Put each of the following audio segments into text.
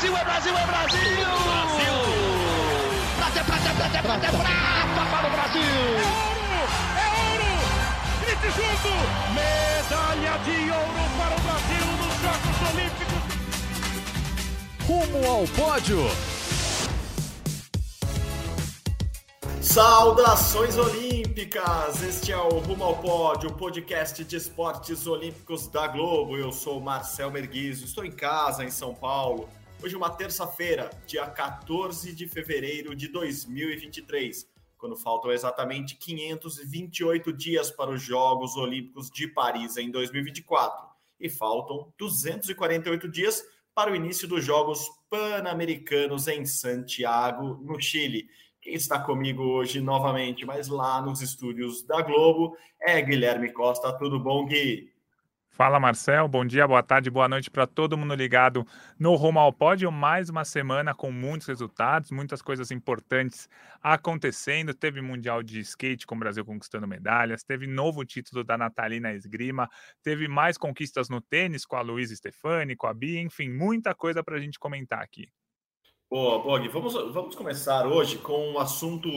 Brasil, é Brasil, é Brasil! Brasil! Prata, prata, prata, prata, prata para o Brasil! É ouro! É ouro! Grite junto! Medalha de ouro para o Brasil nos Jogos Olímpicos! Rumo ao pódio! Saudações olímpicas! Este é o Rumo ao Pódio, o podcast de esportes olímpicos da Globo. Eu sou Marcel Merguizo, estou em casa em São Paulo. Hoje é uma terça-feira, dia 14 de fevereiro de 2023, quando faltam exatamente 528 dias para os Jogos Olímpicos de Paris em 2024 e faltam 248 dias para o início dos Jogos Pan-Americanos em Santiago, no Chile. Quem está comigo hoje novamente, mas lá nos estúdios da Globo, é Guilherme Costa. Tudo bom, Gui? Fala Marcel, bom dia, boa tarde, boa noite para todo mundo ligado no Rumo ao Pódio. Mais uma semana com muitos resultados, muitas coisas importantes acontecendo. Teve Mundial de Skate com o Brasil conquistando medalhas, teve novo título da Natalina Esgrima, teve mais conquistas no tênis com a Luísa Stefani, com a Bia, enfim, muita coisa para a gente comentar aqui. Boa, Bog. Vamos, vamos começar hoje com um assunto.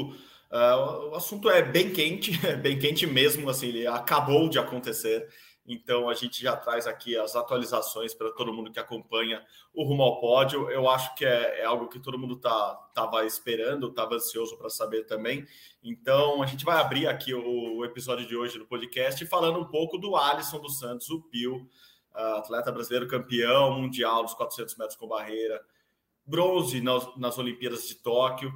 Uh, o assunto é bem quente, é bem quente mesmo, assim, ele acabou de acontecer. Então a gente já traz aqui as atualizações para todo mundo que acompanha o Rumo ao Pódio. Eu acho que é, é algo que todo mundo tá, tava esperando, estava ansioso para saber também. Então a gente vai abrir aqui o, o, episódio de hoje do podcast falando um pouco do Alisson dos Santos, o Pio, uh, atleta brasileiro campeão mundial dos 400 metros com barreira bronze nas, nas Olimpíadas de Tóquio.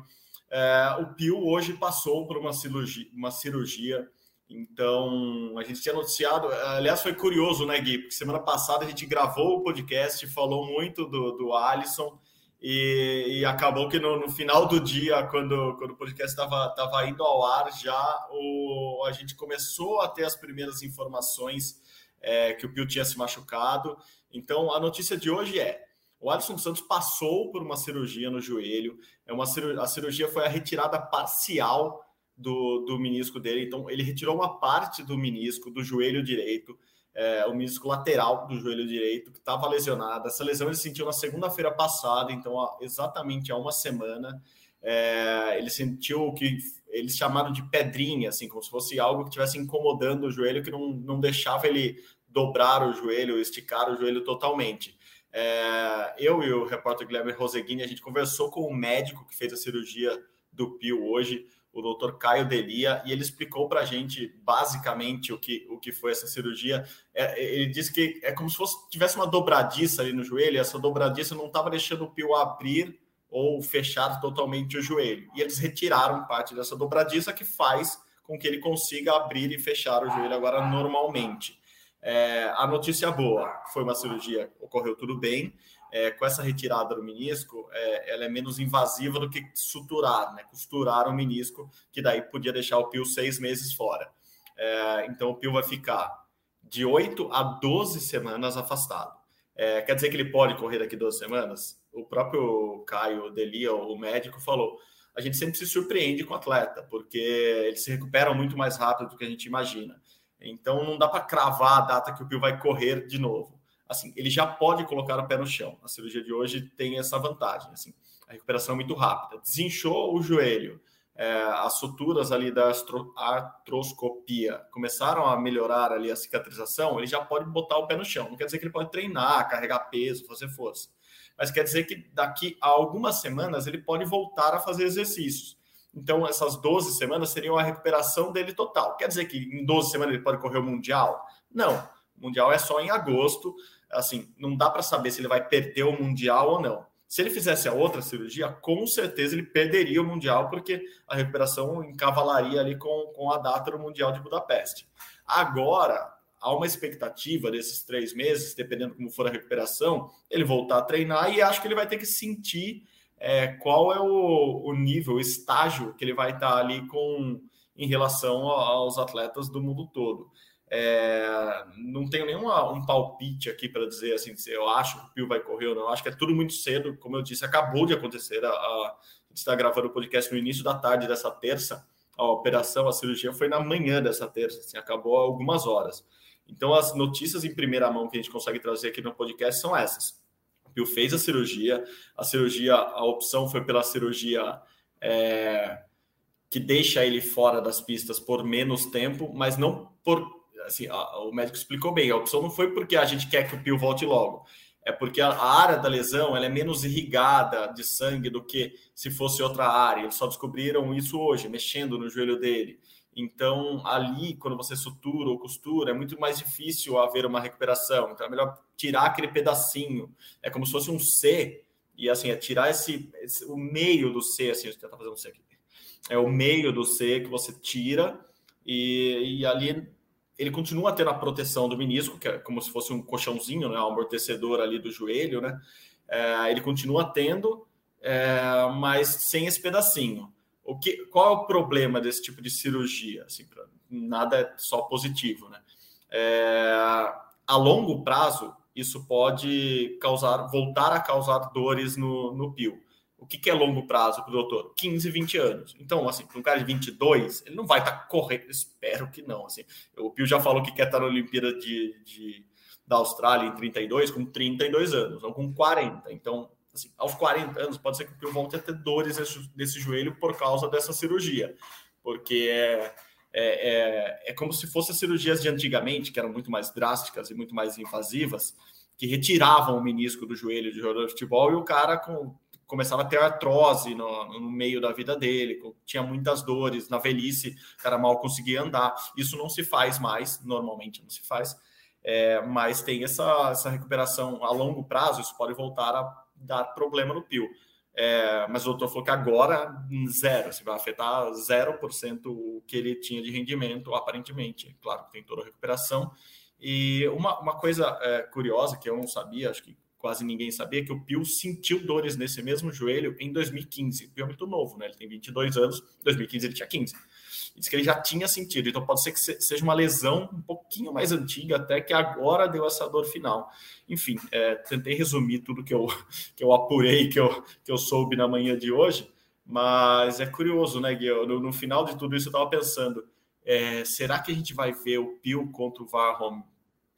É, o Pio hoje passou por uma cirurgia, uma cirurgia, então a gente tinha noticiado. Aliás, foi curioso, né, Gui? Porque semana passada a gente gravou o podcast, falou muito do, do Alisson. E, e acabou que no, no, final do dia, quando, quando o podcast estava indo ao ar, já o, a gente começou a ter as primeiras informações é, que o Pio tinha se machucado. Então, a notícia de hoje é: o Alisson Santos passou por uma cirurgia no joelho. É uma a cirurgia foi a retirada parcial do, do menisco dele. Então, ele retirou uma parte do menisco do joelho direito, é, o menisco lateral do joelho direito, que estava lesionado. Essa lesão ele sentiu na segunda-feira passada, então há, exatamente há uma semana. É, ele sentiu o que eles chamaram de pedrinha, assim, como se fosse algo que estivesse incomodando o joelho, que não, não deixava ele dobrar o joelho, esticar o joelho totalmente. É, eu e o repórter Guilherme Roseguini, a gente conversou com o médico que fez a cirurgia do Pio hoje, o doutor Caio Delia, e ele explicou para a gente basicamente o que, o que foi essa cirurgia. É, ele disse que é como se fosse tivesse uma dobradiça ali no joelho, essa dobradiça não estava deixando o Pio abrir ou fechar totalmente o joelho. E eles retiraram parte dessa dobradiça que faz com que ele consiga abrir e fechar o joelho agora normalmente. É, a notícia boa foi uma cirurgia, ocorreu tudo bem. É, com essa retirada do menisco, é, ela é menos invasiva do que suturar, né? Costurar o menisco, que daí podia deixar o pio seis meses fora. É, então, o pio vai ficar de 8 a 12 semanas afastado. É, quer dizer que ele pode correr daqui 12 semanas? O próprio Caio Delia, o médico, falou: a gente sempre se surpreende com o atleta, porque eles se recuperam muito mais rápido do que a gente imagina. Então não dá para cravar a data que o Pio vai correr de novo. Assim, ele já pode colocar o pé no chão. A cirurgia de hoje tem essa vantagem. Assim, a recuperação é muito rápida. Desinchou o joelho, é, as suturas ali da artroscopia começaram a melhorar ali a cicatrização, ele já pode botar o pé no chão. Não quer dizer que ele pode treinar, carregar peso, fazer força. Mas quer dizer que daqui a algumas semanas ele pode voltar a fazer exercícios. Então, essas 12 semanas seriam a recuperação dele total. Quer dizer que em 12 semanas ele pode correr o Mundial? Não. O Mundial é só em agosto. Assim, não dá para saber se ele vai perder o Mundial ou não. Se ele fizesse a outra cirurgia, com certeza ele perderia o Mundial, porque a recuperação encavalaria ali com, com a data do Mundial de Budapeste. Agora, há uma expectativa desses três meses, dependendo como for a recuperação, ele voltar a treinar e acho que ele vai ter que sentir é, qual é o, o, nível, o estágio que ele vai estar ali com em relação aos atletas do mundo todo. É, não tenho nenhum um palpite aqui para dizer assim, se eu acho que o Pio vai correr ou não. Acho que é tudo muito cedo, como eu disse, acabou de acontecer. A, a, gente está gravando o podcast no início da tarde dessa terça. A operação, a cirurgia foi na manhã dessa terça, assim, acabou há algumas horas. Então, as notícias em primeira mão que a gente consegue trazer aqui no podcast são essas Pio fez a cirurgia, a cirurgia, a opção foi pela cirurgia é, que deixa ele fora das pistas por menos tempo, mas não por. Assim, a, o médico explicou bem, a opção não foi porque a gente quer que o Pio volte logo, é porque a, a área da lesão ela é menos irrigada de sangue do que se fosse outra área. Eles só descobriram isso hoje, mexendo no joelho dele. Então, ali, quando você sutura ou costura, é muito mais difícil haver uma recuperação. Então, é melhor tirar aquele pedacinho. É como se fosse um C, e assim, é tirar esse, esse o meio do C, assim, eu tentar fazer um C aqui. É o meio do C que você tira, e, e ali ele continua tendo a proteção do menisco, que é como se fosse um colchãozinho, né, um amortecedor ali do joelho, né? É, ele continua tendo, é, mas sem esse pedacinho. O que, qual é o problema desse tipo de cirurgia? Assim, nada é só positivo, né? É, a longo prazo, isso pode causar, voltar a causar dores no, no pio. O que, que é longo prazo para o doutor? 15, 20 anos. Então, assim, para um cara de 22, ele não vai estar tá correndo, espero que não. Assim, o Pio já falou que quer estar tá na Olimpíada de, de, da Austrália em 32, com 32 anos, ou com 40. Então, assim, aos 40 anos, pode ser que o Pio volte a ter dores desse joelho por causa dessa cirurgia, porque é, é, é, é como se fossem cirurgias de antigamente, que eram muito mais drásticas e muito mais invasivas, que retiravam o menisco do joelho de jogador de futebol e o cara com, começava a ter artrose no, no, meio da vida dele, tinha muitas dores, na velhice, o cara mal conseguia andar. Isso não se faz mais, normalmente não se faz, é, mas tem essa, essa recuperação a longo prazo, isso pode voltar a dar problema no pio. É, mas o doutor falou que agora zero, se vai afetar 0% o que ele tinha de rendimento, aparentemente. Claro que tem toda a recuperação. E uma, uma coisa é, curiosa que eu não sabia, acho que quase ninguém sabia, que o Pio sentiu dores nesse mesmo joelho em 2015. O Pio é muito novo, né? Ele tem 22 anos, em 2015 ele tinha 15 diz que ele já tinha sentido. Então pode ser que seja uma lesão um pouquinho mais antiga, até que agora deu essa dor final. Enfim, é, tentei resumir tudo que eu, que eu apurei, que eu, que eu soube na manhã de hoje, mas é curioso, né, Gui? No, no final de tudo isso eu estava pensando, é, será que a gente vai ver o Pio contra o Varrom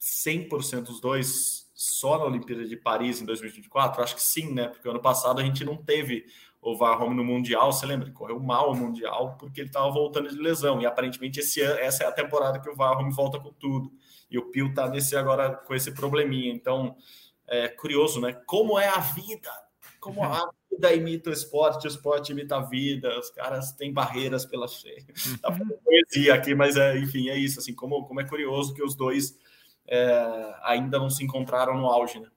100% os dois só na Olimpíada de Paris em 2024? Acho que sim, né? Porque ano passado a gente não teve o Varrom no Mundial, você lembra? Ele correu mal o Mundial porque ele estava voltando de lesão. E aparentemente esse ano, essa é a temporada que o Varrom volta com tudo. E o Pio está nesse agora com esse probleminha. Então, é curioso, né? Como é a vida? Como a vida imita o esporte, o esporte imita a vida, os caras têm barreiras pela frente. Tá poesia aqui, mas é, enfim, é isso. Assim, como, como é curioso que os dois é, ainda não se encontraram no auge, né?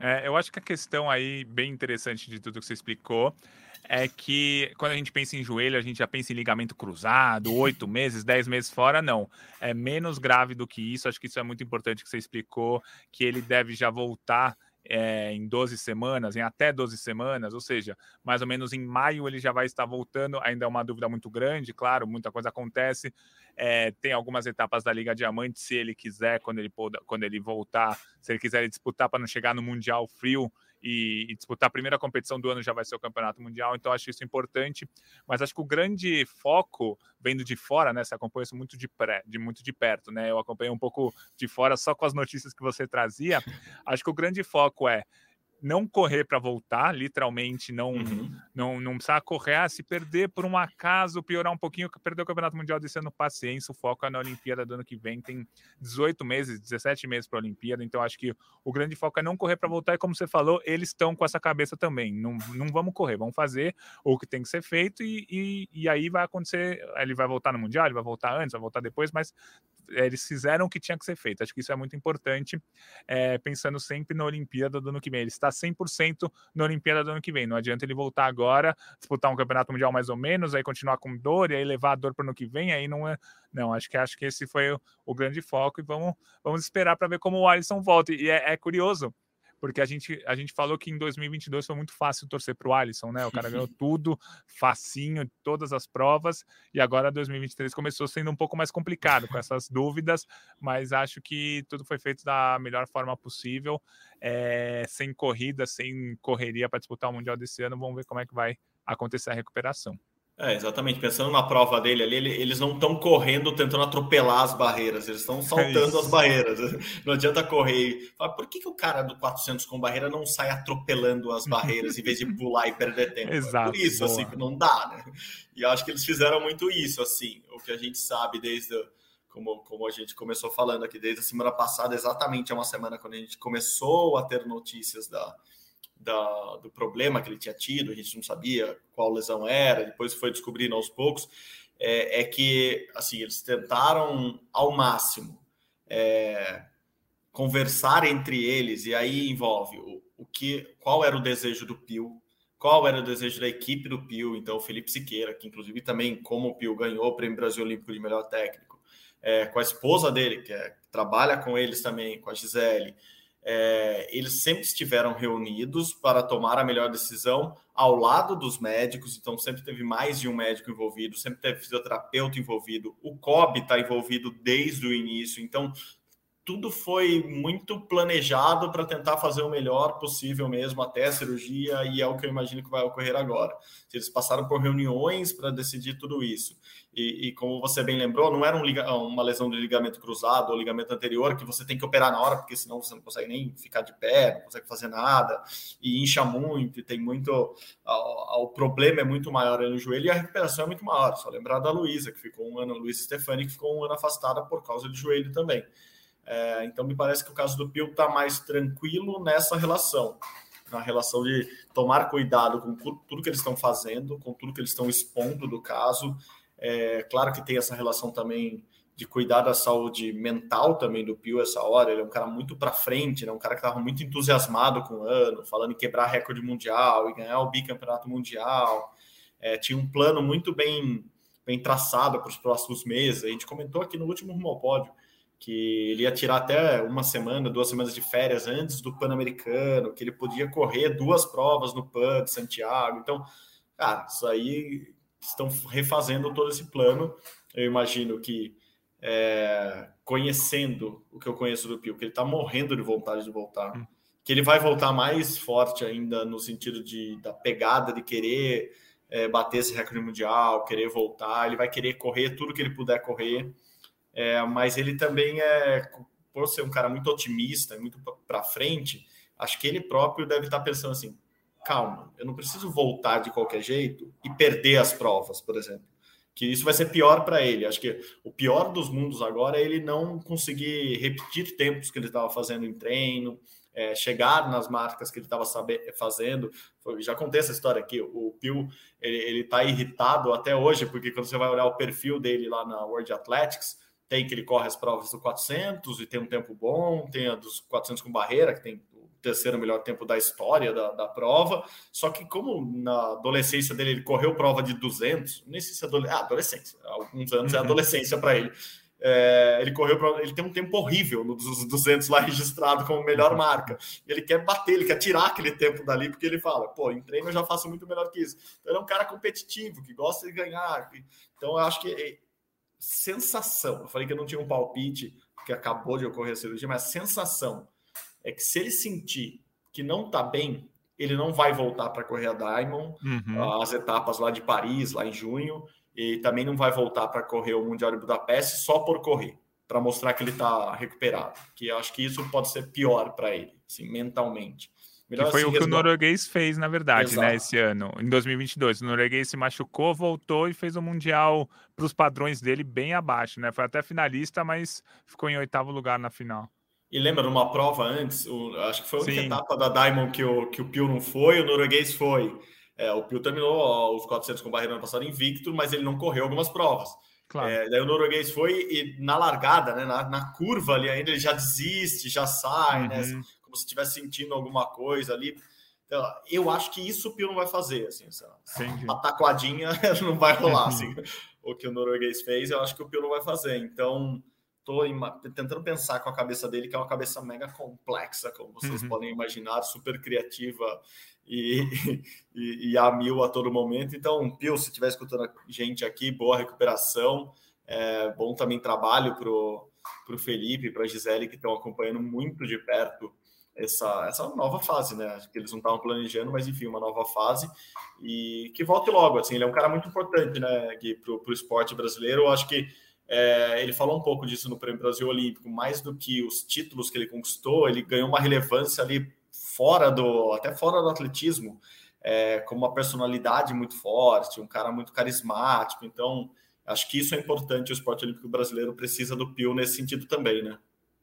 É, eu acho que a questão aí, bem interessante de tudo que você explicou, é que quando a gente pensa em joelho, a gente já pensa em ligamento cruzado, oito meses, dez meses fora, não. É menos grave do que isso. Acho que isso é muito importante que você explicou, que ele deve já voltar é, em 12 semanas, em até 12 semanas, ou seja, mais ou menos em maio ele já vai estar voltando. Ainda é uma dúvida muito grande, claro, muita coisa acontece. É, tem algumas etapas da Liga Diamante, se ele quiser, quando ele, quando ele voltar, se ele quiser disputar para não chegar no Mundial Frio, e, e, disputar a primeira competição do ano já vai ser o Campeonato Mundial, então acho isso importante. Mas acho que o grande foco, vendo de fora, né? Você acompanha isso muito de, pré, de muito de perto, né? Eu acompanhei um pouco de fora só com as notícias que você trazia. Acho que o grande foco é não correr para voltar, literalmente, não, uhum. não, não precisar correr, ah, se perder por um acaso, piorar um pouquinho, perder o Campeonato Mundial desse ano, paciência, o foco é na Olimpíada do ano que vem, tem 18 meses, 17 meses para a Olimpíada, então acho que o grande foco é não correr para voltar, e como você falou, eles estão com essa cabeça também, não, não vamos correr, vamos fazer o que tem que ser feito, e, e, e aí vai acontecer, ele vai voltar no Mundial, ele vai voltar antes, vai voltar depois, mas eles fizeram o que tinha que ser feito, acho que isso é muito importante, é, pensando sempre na Olimpíada do ano que vem, ele está está 100% na Olimpíada do ano que vem. Não adianta ele voltar agora, disputar um campeonato mundial mais ou menos, aí continuar com dor e aí levar a dor para o ano que vem, aí não é. Não, acho que acho que esse foi o, o grande foco e vamos, vamos esperar para ver como o Alisson volta. E é, é curioso, porque a gente, a gente falou que em 2022 foi muito fácil torcer para o Alisson, né? O cara ganhou tudo, facinho, todas as provas, e agora 2023 começou sendo um pouco mais complicado com essas dúvidas, mas acho que tudo foi feito da melhor forma possível, é, sem corrida, sem correria para disputar o Mundial desse ano. Vamos ver como é que vai acontecer a recuperação. É, exatamente. Pensando na prova dele ali, eles não estão correndo tentando atropelar as barreiras, eles estão saltando é as barreiras. Não adianta correr. Fala, por que, que o cara do 400 com barreira não sai atropelando as barreiras em vez de pular e perder tempo? Exato, é por isso, boa. assim, que não dá, né? E acho que eles fizeram muito isso, assim. O que a gente sabe desde, como, como a gente começou falando aqui, desde a semana passada, exatamente é uma semana quando a gente começou a ter notícias da da, do problema que ele tinha tido, a gente não sabia qual lesão era, depois foi descobrindo aos poucos, é, é que assim eles tentaram ao máximo é, conversar entre eles e aí envolve o, o que, qual era o desejo do Pio, qual era o desejo da equipe do Pio, então o Felipe Siqueira, que inclusive também como o Pio ganhou o Prêmio Brasil Olímpico de melhor técnico, é, com a esposa dele que, é, que trabalha com eles também, com a Gisele é, eles sempre estiveram reunidos para tomar a melhor decisão ao lado dos médicos, então sempre teve mais de um médico envolvido, sempre teve fisioterapeuta envolvido, o COB está envolvido desde o início, então tudo foi muito planejado para tentar fazer o melhor possível mesmo até a cirurgia, e é o que eu imagino que vai ocorrer agora. Eles passaram por reuniões para decidir tudo isso. E, e, como você bem lembrou, não era um uma lesão de ligamento cruzado ou ligamento anterior que você tem que operar na hora, porque senão você não consegue nem ficar de pé, não consegue fazer nada, e incha muito, e tem muito. O problema é muito maior no joelho e a recuperação é muito maior. Só lembrar da Luísa, que ficou um ano, Luísa Stefani, que ficou um ano afastada por causa de joelho também. É, então, me parece que o caso do Pio está mais tranquilo nessa relação, na relação de tomar cuidado com tudo que eles estão fazendo, com tudo que eles estão expondo do caso. É, claro que tem essa relação também de cuidar da saúde mental também do Pio essa hora. Ele é um cara muito para frente, né? um cara que estava muito entusiasmado com o ano, falando em quebrar recorde mundial e ganhar o bicampeonato mundial. É, tinha um plano muito bem, bem traçado para os próximos meses. A gente comentou aqui no último Rumo ao Pódio que ele ia tirar até uma semana, duas semanas de férias antes do Pan-Americano, que ele podia correr duas provas no Pan de Santiago. Então, cara, isso aí estão refazendo todo esse plano. Eu imagino que é, conhecendo o que eu conheço do Pio, que ele está morrendo de vontade de voltar, hum. que ele vai voltar mais forte ainda no sentido de da pegada de querer é, bater esse recorde mundial, querer voltar, ele vai querer correr tudo que ele puder correr é, mas ele também é, por ser um cara muito otimista, muito para frente, acho que ele próprio deve estar tá pensando assim: calma, eu não preciso voltar de qualquer jeito e perder as provas, por exemplo. Que isso vai ser pior para ele. Acho que o pior dos mundos agora é ele não conseguir repetir tempos que ele estava fazendo em treino, é, chegar nas marcas que ele estava fazendo. Já contei essa história aqui. O Pio ele está irritado até hoje, porque quando você vai olhar o perfil dele lá na World Athletics, tem que ele corre as provas do 400 e tem um tempo bom, tem a dos 400 com barreira, que tem o terceiro melhor tempo da história da, da prova. Só que, como na adolescência dele ele correu prova de 200, nem sei se é adolescência, ah, adolescência, alguns anos é uhum. adolescência para ele. É, ele correu ele tem um tempo horrível nos 200 lá registrado como melhor uhum. marca. Ele quer bater, ele quer tirar aquele tempo dali porque ele fala, pô, em treino eu já faço muito melhor que isso. Então ele é um cara competitivo que gosta de ganhar. Então eu acho que sensação, eu falei que eu não tinha um palpite, porque acabou de ocorrer a cirurgia, mas a sensação é que se ele sentir que não está bem, ele não vai voltar para correr a Diamond, uhum. as etapas lá de Paris, lá em junho, e também não vai voltar para correr o Mundial de Budapeste só por correr, para mostrar que ele está recuperado. Que eu acho que isso pode ser pior para ele, assim, mentalmente. Melhor que foi assim, o que o norueguês fez, na verdade, né, Exato. né, esse ano, em 2022. O norueguês se machucou, voltou e fez o um Mundial para os padrões dele bem abaixo, né? Foi até finalista, mas ficou em oitavo lugar na final. E lembra, numa prova antes, o, acho que foi a única Sim. etapa da Diamond que o, que o Pio não foi, o norueguês foi. É, o Pio terminou os 400 com barreira ano passado invicto, mas ele não correu algumas provas. Claro. É, daí o norueguês foi e na largada, né, na, na, curva ali ainda, ele já desiste, já sai, né? uhum. né? Como se estivesse sentindo alguma coisa ali. Então, eu acho que isso o Pio não vai fazer, assim, uma taquadinha não vai rolar, assim, o que o norueguês fez, eu acho que o Pio não vai fazer. Então, estou tentando pensar com a cabeça dele, que é uma cabeça mega complexa, como vocês uhum. podem imaginar, super criativa e, e, e, a mil a todo momento. Então, Pio, se estiver escutando a gente aqui, boa recuperação, é, bom também trabalho para o Felipe, para a Gisele, que estão acompanhando muito de perto essa, essa nova fase, né? Que eles não estavam planejando, mas enfim, uma nova fase e que volte logo. Assim, ele é um cara muito importante, né, Gui, para o esporte brasileiro. Eu acho que é, ele falou um pouco disso no Prêmio Brasil Olímpico, mais do que os títulos que ele conquistou, ele ganhou uma relevância ali fora do, até fora do atletismo, é, uma personalidade muito forte, um cara muito carismático. Então, acho que isso é importante. O esporte olímpico brasileiro precisa do Pio nesse sentido também, né?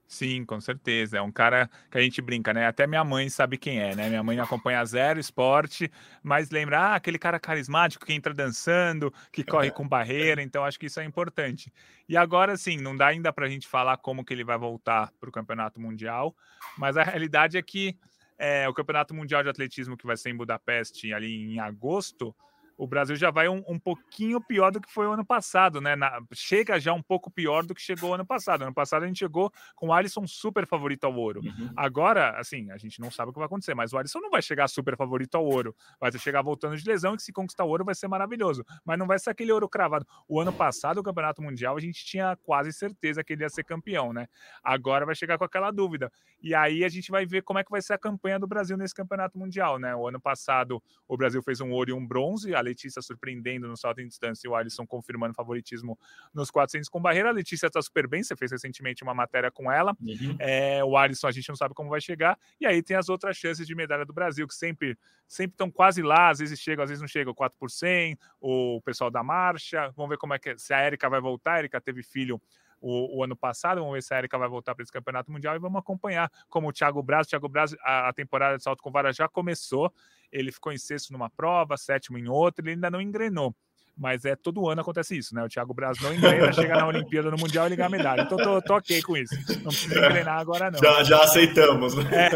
Sim, com certeza. É um cara que a gente brinca, né? Até minha mãe sabe quem é, né? Minha mãe acompanha zero esporte, mas lembra, ah, aquele cara carismático que entra dançando, que corre com barreira, então acho que isso é importante. E agora, sim, não dá ainda para a gente falar como que ele vai voltar para o Campeonato Mundial, mas a realidade é que é, o Campeonato Mundial de Atletismo, que vai ser em Budapeste ali em agosto, o Brasil já vai um, um pouquinho pior do que foi o ano passado, né? Na, chega já um pouco pior do que chegou o ano passado. Ano passado a gente chegou com o Alisson super favorito ao ouro. Uhum. Agora, assim, a gente não sabe o que vai acontecer, mas o Alisson não vai chegar super favorito ao ouro. Vai chegar voltando de lesão e que se conquistar o ouro vai ser maravilhoso. Mas não vai ser aquele ouro cravado. O ano passado, o Campeonato Mundial, a gente tinha quase certeza que ele ia ser campeão, né? Agora vai chegar com aquela dúvida. E aí a gente vai ver como é que vai ser a campanha do Brasil nesse Campeonato Mundial, né? O ano passado o Brasil fez um ouro e um bronze, Letícia surpreendendo no salto em distância e o Alisson confirmando favoritismo nos 400 com barreira. A Letícia está super bem, você fez recentemente uma matéria com ela. Uhum. É, o Alisson a gente não sabe como vai chegar. E aí tem as outras chances de medalha do Brasil, que sempre sempre estão quase lá, às vezes chegam, às vezes não chegam, 4 por 100, o pessoal da marcha. Vamos ver como é que se a Érica vai voltar. A Érica teve filho o, o, ano passado. Vamos ver se a Erika vai voltar para esse campeonato mundial e vamos acompanhar como o Thiago Braz. O Thiago Braz, a, a, temporada de salto com vara já começou. Ele ficou em sexto numa prova, sétimo em outra, ele ainda não engrenou. Mas é todo ano acontece isso, né? O Thiago Braz não engrena, chega na Olimpíada no Mundial e liga a medalha. Então tô, tô ok com isso. Não precisa engrenar agora, não. Já, já aceitamos, né? É,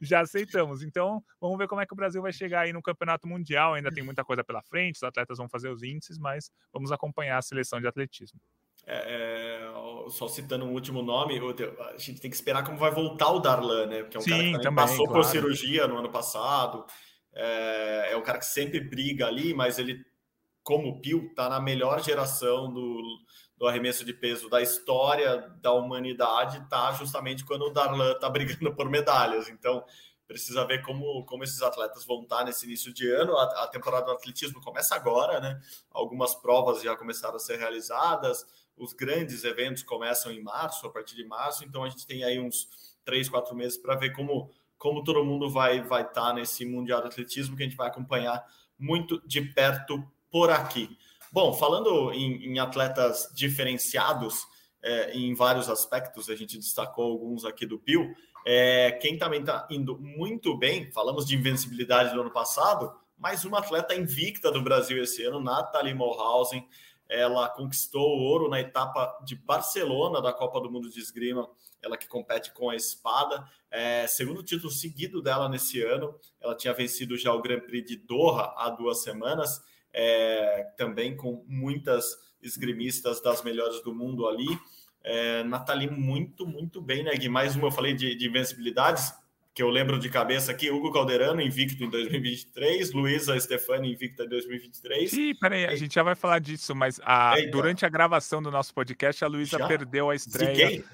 já aceitamos. Então, vamos ver como é que o Brasil vai chegar aí no Campeonato Mundial. Ainda tem muita coisa pela frente, os atletas vão fazer os índices, mas vamos acompanhar a seleção de atletismo. É, é, só citando um último nome, a gente tem que esperar como vai voltar o Darlan, né? Porque é um Sim, cara que também, passou claro. por cirurgia no ano passado, é, é, um cara que sempre briga ali, mas ele, como o Pio, tá na melhor geração do, do arremesso de peso da história da humanidade, tá justamente quando o Darlan tá brigando por medalhas. Então, precisa ver como, como esses atletas vão estar nesse início de ano. A, a temporada do atletismo começa agora, né? Algumas provas já começaram a ser realizadas os grandes eventos começam em março, a partir de março, então a gente tem aí uns três, quatro meses para ver como, como todo mundo vai vai estar tá nesse Mundial de Atletismo, que a gente vai acompanhar muito de perto por aqui. Bom, falando em, em atletas diferenciados é, em vários aspectos, a gente destacou alguns aqui do Pio. É, quem também está indo muito bem, falamos de invencibilidade do ano passado, mais uma atleta invicta do Brasil esse ano, Nathalie Morhausen, ela conquistou o ouro na etapa de Barcelona da Copa do Mundo de Esgrima, ela que compete com a espada. É, segundo título seguido dela nesse ano, ela tinha vencido já o Grand Prix de Doha há duas semanas, é, também com muitas esgrimistas das melhores do mundo ali. É, Nathalie muito, muito bem, né, Gui? Mais uma, eu falei de, de invencibilidades que eu lembro de cabeça aqui, Hugo Calderano invicto em 2023, Luísa Stefani invicta em 2023. Sim, peraí, a gente já vai falar disso, mas a, durante a gravação do nosso podcast, a Luísa perdeu a estreia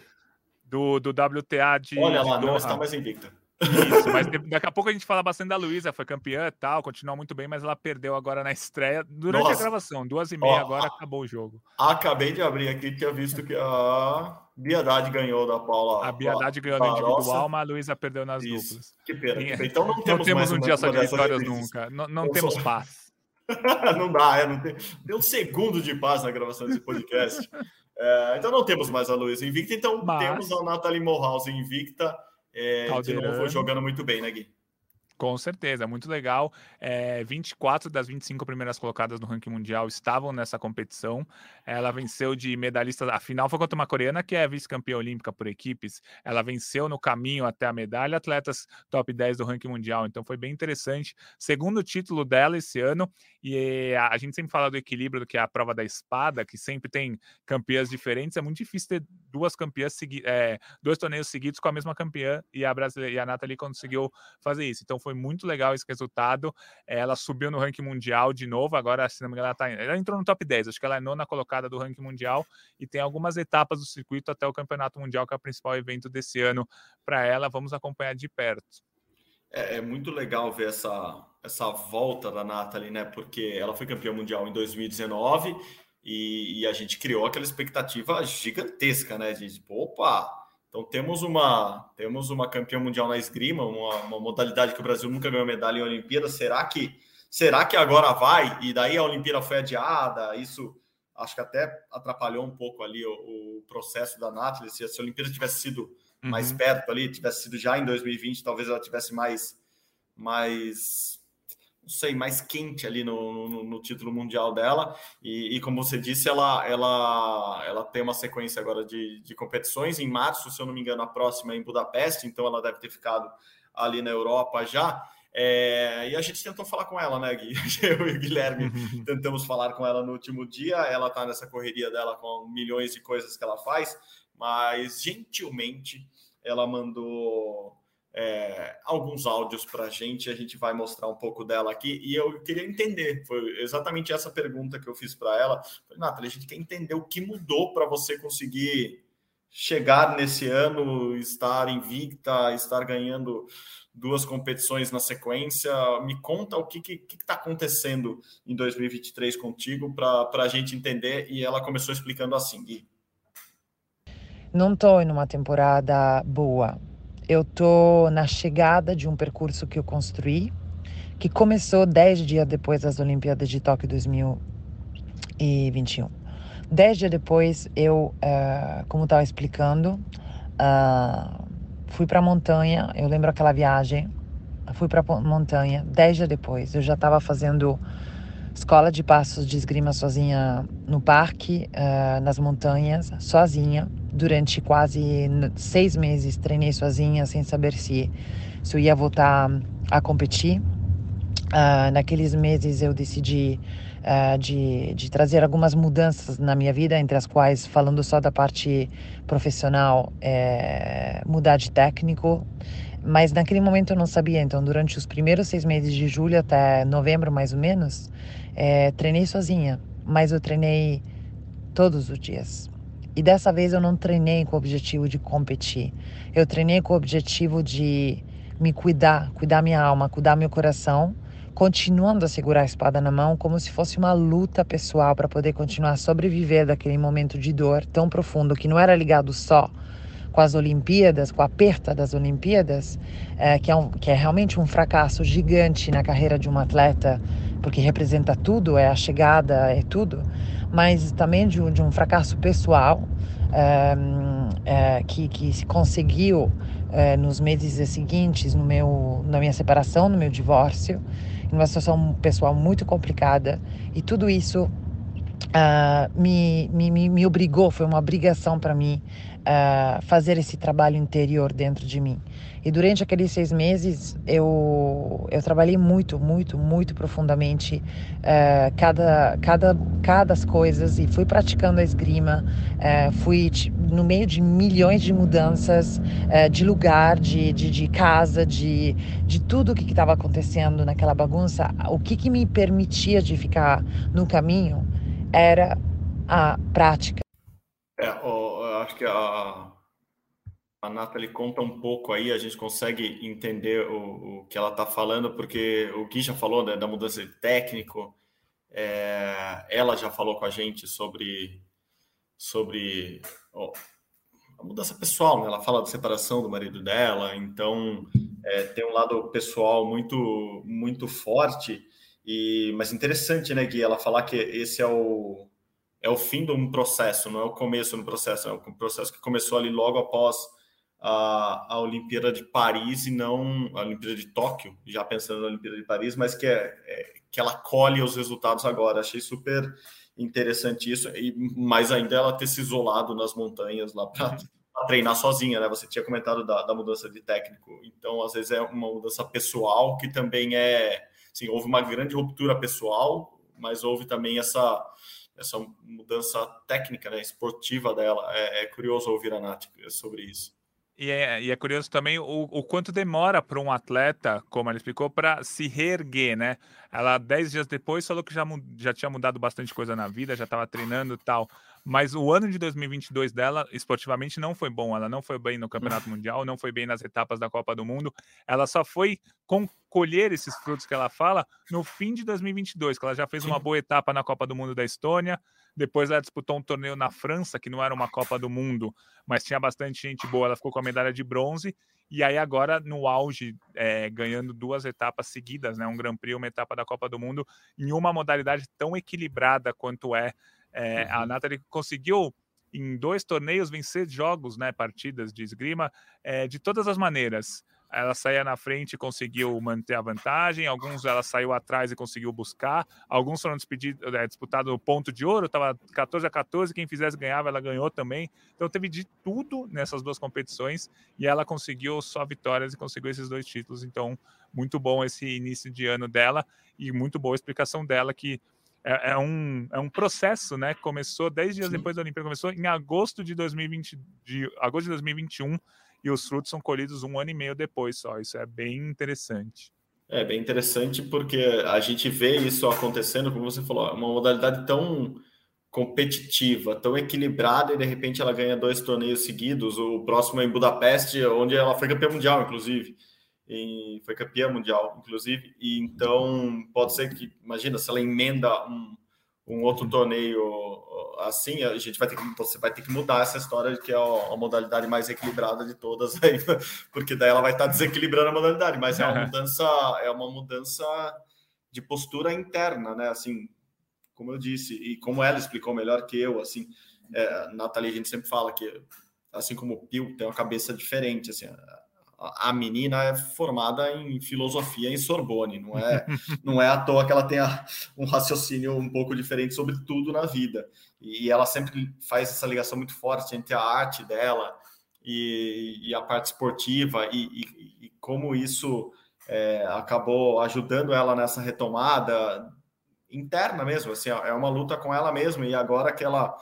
do, do WTA de. Olha lá, não está mais invicta. Isso, mas daqui a pouco a gente fala bastante da Luísa, foi campeã e tal, continuou muito bem, mas ela perdeu agora na estreia durante Nossa. a gravação, duas e meia, Ó, agora acabou o jogo. Acabei de abrir aqui, tinha visto que a Biedade ganhou da Paula. A Biedade ganhou no individual, mas a Luísa perdeu nas Isso. duplas. Que pena. Que pena. Então não temos, não temos um dia só de vitórias nunca. Não, não temos sou... paz. não dá, é, não tem, tem um segundo de paz na gravação desse podcast. é, então não temos mais a Luísa invicta, então mas... temos a Nathalie Morhaus invicta. É, de novo jogando muito bem, né, Gui? Com certeza, muito legal. É, 24 das 25 primeiras colocadas no ranking mundial estavam nessa competição. Ela venceu de medalhista. A final foi contra uma coreana que é vice-campeã olímpica por equipes. Ela venceu no caminho até a medalha, atletas top 10 do ranking mundial. Então foi bem interessante. Segundo título dela esse ano. E a, gente sempre fala do equilíbrio do que é a prova da espada, que sempre tem campeãs diferentes. É muito difícil ter duas campeãs, é, dois torneios seguidos com a mesma campeã. E a brasileira e a Nathalie conseguiu fazer isso. Então foi foi muito legal esse resultado. Ela subiu no ranking mundial de novo, agora, se não me engano, ela, tá, ela entrou no top 10, acho que ela é nona colocada do ranking mundial e tem algumas etapas do circuito até o Campeonato Mundial, que é o principal evento desse ano para ela. Vamos acompanhar de perto. É, é, muito legal ver essa, essa volta da Nathalie, né? Porque ela foi campeã mundial em 2019 e, e a gente criou aquela expectativa gigantesca, né? De tipo, opa, então temos uma temos uma campeã mundial na esgrima, uma, uma modalidade que o Brasil nunca ganhou medalha em Olimpíada. Será que será que agora vai? E daí a Olimpíada foi adiada. Isso acho que até atrapalhou um pouco ali o, o processo da Nathalie. Se, se a Olimpíada tivesse sido mais uhum. perto ali, tivesse sido já em 2020, talvez ela tivesse mais, mais não sei, mais quente ali no, no, no título mundial dela. E, e, como você disse, ela, ela, ela tem uma sequência agora de, de competições. Em março, se eu não me engano, a próxima é em Budapeste, então ela deve ter ficado ali na Europa já. É, e a gente tentou falar com ela, né, Gui? Eu e o Guilherme tentamos falar com ela no último dia. Ela está nessa correria dela com milhões de coisas que ela faz mas gentilmente ela mandou é, alguns áudios para a gente. A gente vai mostrar um pouco dela aqui. E eu queria entender, foi exatamente essa pergunta que eu fiz para ela. Falei, Nathalie, a gente quer entender o que mudou para você conseguir chegar nesse ano, estar invicta, estar ganhando duas competições na sequência. Me conta o que está acontecendo em 2023 contigo para a gente entender. E ela começou explicando assim, Gui. Não estou em uma temporada boa. Eu estou na chegada de um percurso que eu construí, que começou dez dias depois das Olimpíadas de Tóquio 2021. Dez dias depois, eu, uh, como estava explicando, uh, fui para a montanha. Eu lembro aquela viagem. Fui para a montanha. Dez dias depois, eu já estava fazendo escola de passos de esgrima sozinha no parque, uh, nas montanhas, sozinha durante quase seis meses treinei sozinha, sem saber se, se eu ia voltar a competir. Uh, naqueles meses eu decidi uh, de, de trazer algumas mudanças na minha vida, entre as quais, falando só da parte profissional, é, mudar de técnico. Mas naquele momento eu não sabia, então durante os primeiros seis meses de julho até novembro, mais ou menos, é, treinei sozinha, mas eu treinei todos os dias. E dessa vez eu não treinei com o objetivo de competir. Eu treinei com o objetivo de me cuidar, cuidar minha alma, cuidar meu coração, continuando a segurar a espada na mão como se fosse uma luta pessoal para poder continuar a sobreviver daquele momento de dor tão profundo que não era ligado só com as Olimpíadas, com a perda das Olimpíadas, é, que, é um, que é realmente um fracasso gigante na carreira de um atleta, porque representa tudo, é a chegada, é tudo mas também de, de um fracasso pessoal é, é, que, que se conseguiu é, nos meses seguintes, no meu, na minha separação, no meu divórcio, em uma situação pessoal muito complicada. E tudo isso uh, me, me, me obrigou, foi uma obrigação para mim uh, fazer esse trabalho interior dentro de mim. E durante aqueles seis meses eu, eu trabalhei muito, muito, muito profundamente uh, cada, cada, cada as coisas e fui praticando a esgrima, uh, fui no meio de milhões de mudanças uh, de lugar, de, de, de, casa, de, de tudo o que estava acontecendo naquela bagunça. O que, que me permitia de ficar no caminho era a prática. É, eu acho que a, a Nathalie conta um pouco aí, a gente consegue entender o, o que ela está falando, porque o Gui já falou né, da mudança de técnico, é, ela já falou com a gente sobre, sobre ó, a mudança pessoal, né? ela fala da separação do marido dela, então é, tem um lado pessoal muito, muito forte, e, mas interessante, né, Gui, ela falar que esse é o, é o fim de um processo, não é o começo do processo, é um processo que começou ali logo após a, a Olimpíada de Paris e não a Olimpíada de Tóquio, já pensando na Olimpíada de Paris, mas que, é, é que ela colhe os resultados agora. Achei super interessante isso, e mais ainda ela ter se isolado nas montanhas lá para treinar sozinha, né? Você tinha comentado da, da, mudança de técnico, então às vezes é uma mudança pessoal que também é, sim, houve uma grande ruptura pessoal, mas houve também essa essa mudança técnica, né, esportiva dela. É, é curioso ouvir a Nath sobre isso. E é, e é curioso também o, o quanto demora para um atleta, como ela explicou, para se reerguer, né? Ela, dez dias depois, falou que já, já tinha mudado bastante coisa na vida, já estava treinando e tal. Mas o ano de 2022 dela, esportivamente, não foi bom. Ela não foi bem no Campeonato Mundial, não foi bem nas etapas da Copa do Mundo. Ela só foi colher esses frutos que ela fala no fim de 2022, que ela já fez uma boa etapa na Copa do Mundo da Estônia. Depois ela disputou um torneio na França, que não era uma Copa do Mundo, mas tinha bastante gente boa. Ela ficou com a medalha de bronze. E aí agora, no auge, é, ganhando duas etapas seguidas, né? Um Grand Prix, uma etapa da Copa do Mundo, em uma modalidade tão equilibrada quanto é é, uhum. A Nathalie conseguiu em dois torneios vencer jogos, né, partidas de esgrima, é, de todas as maneiras. Ela saía na frente e conseguiu manter a vantagem, alguns ela saiu atrás e conseguiu buscar, alguns foram é, disputados no ponto de ouro, estava 14 a 14, quem fizesse ganhava, ela ganhou também. Então teve de tudo nessas duas competições e ela conseguiu só vitórias e conseguiu esses dois títulos. Então, muito bom esse início de ano dela e muito boa a explicação dela que é, é, um, é um processo, né? Começou 10 dias Sim. depois da Olimpíada, começou em agosto de 2020, de agosto de 2021, e os frutos são colhidos um ano e meio depois só. Isso é bem interessante. É bem interessante porque a gente vê isso acontecendo, como você falou, uma modalidade tão competitiva, tão equilibrada, e de repente ela ganha dois torneios seguidos. O próximo é em Budapeste, onde ela foi campeã mundial, inclusive e foi campeã mundial, inclusive. E então pode ser que, imagina, se ela emenda um, um outro torneio assim, a gente vai ter que você vai ter que mudar essa história de que é a, a modalidade mais equilibrada de todas aí, porque daí ela vai estar desequilibrando a modalidade, mas é uma mudança, é uma mudança de postura interna, né? Assim, como eu disse e como ela explicou melhor que eu, assim, é, Nathalie, a gente sempre fala que assim como o Pio tem uma cabeça diferente, assim, a menina é formada em filosofia em Sorbonne, não é, não é à toa que ela tenha um raciocínio um pouco diferente sobre tudo na vida. E ela sempre faz essa ligação muito forte entre a arte dela e, e a parte esportiva e, e, e como isso é, acabou ajudando ela nessa retomada interna mesmo. Assim, é uma luta com ela mesma e agora que ela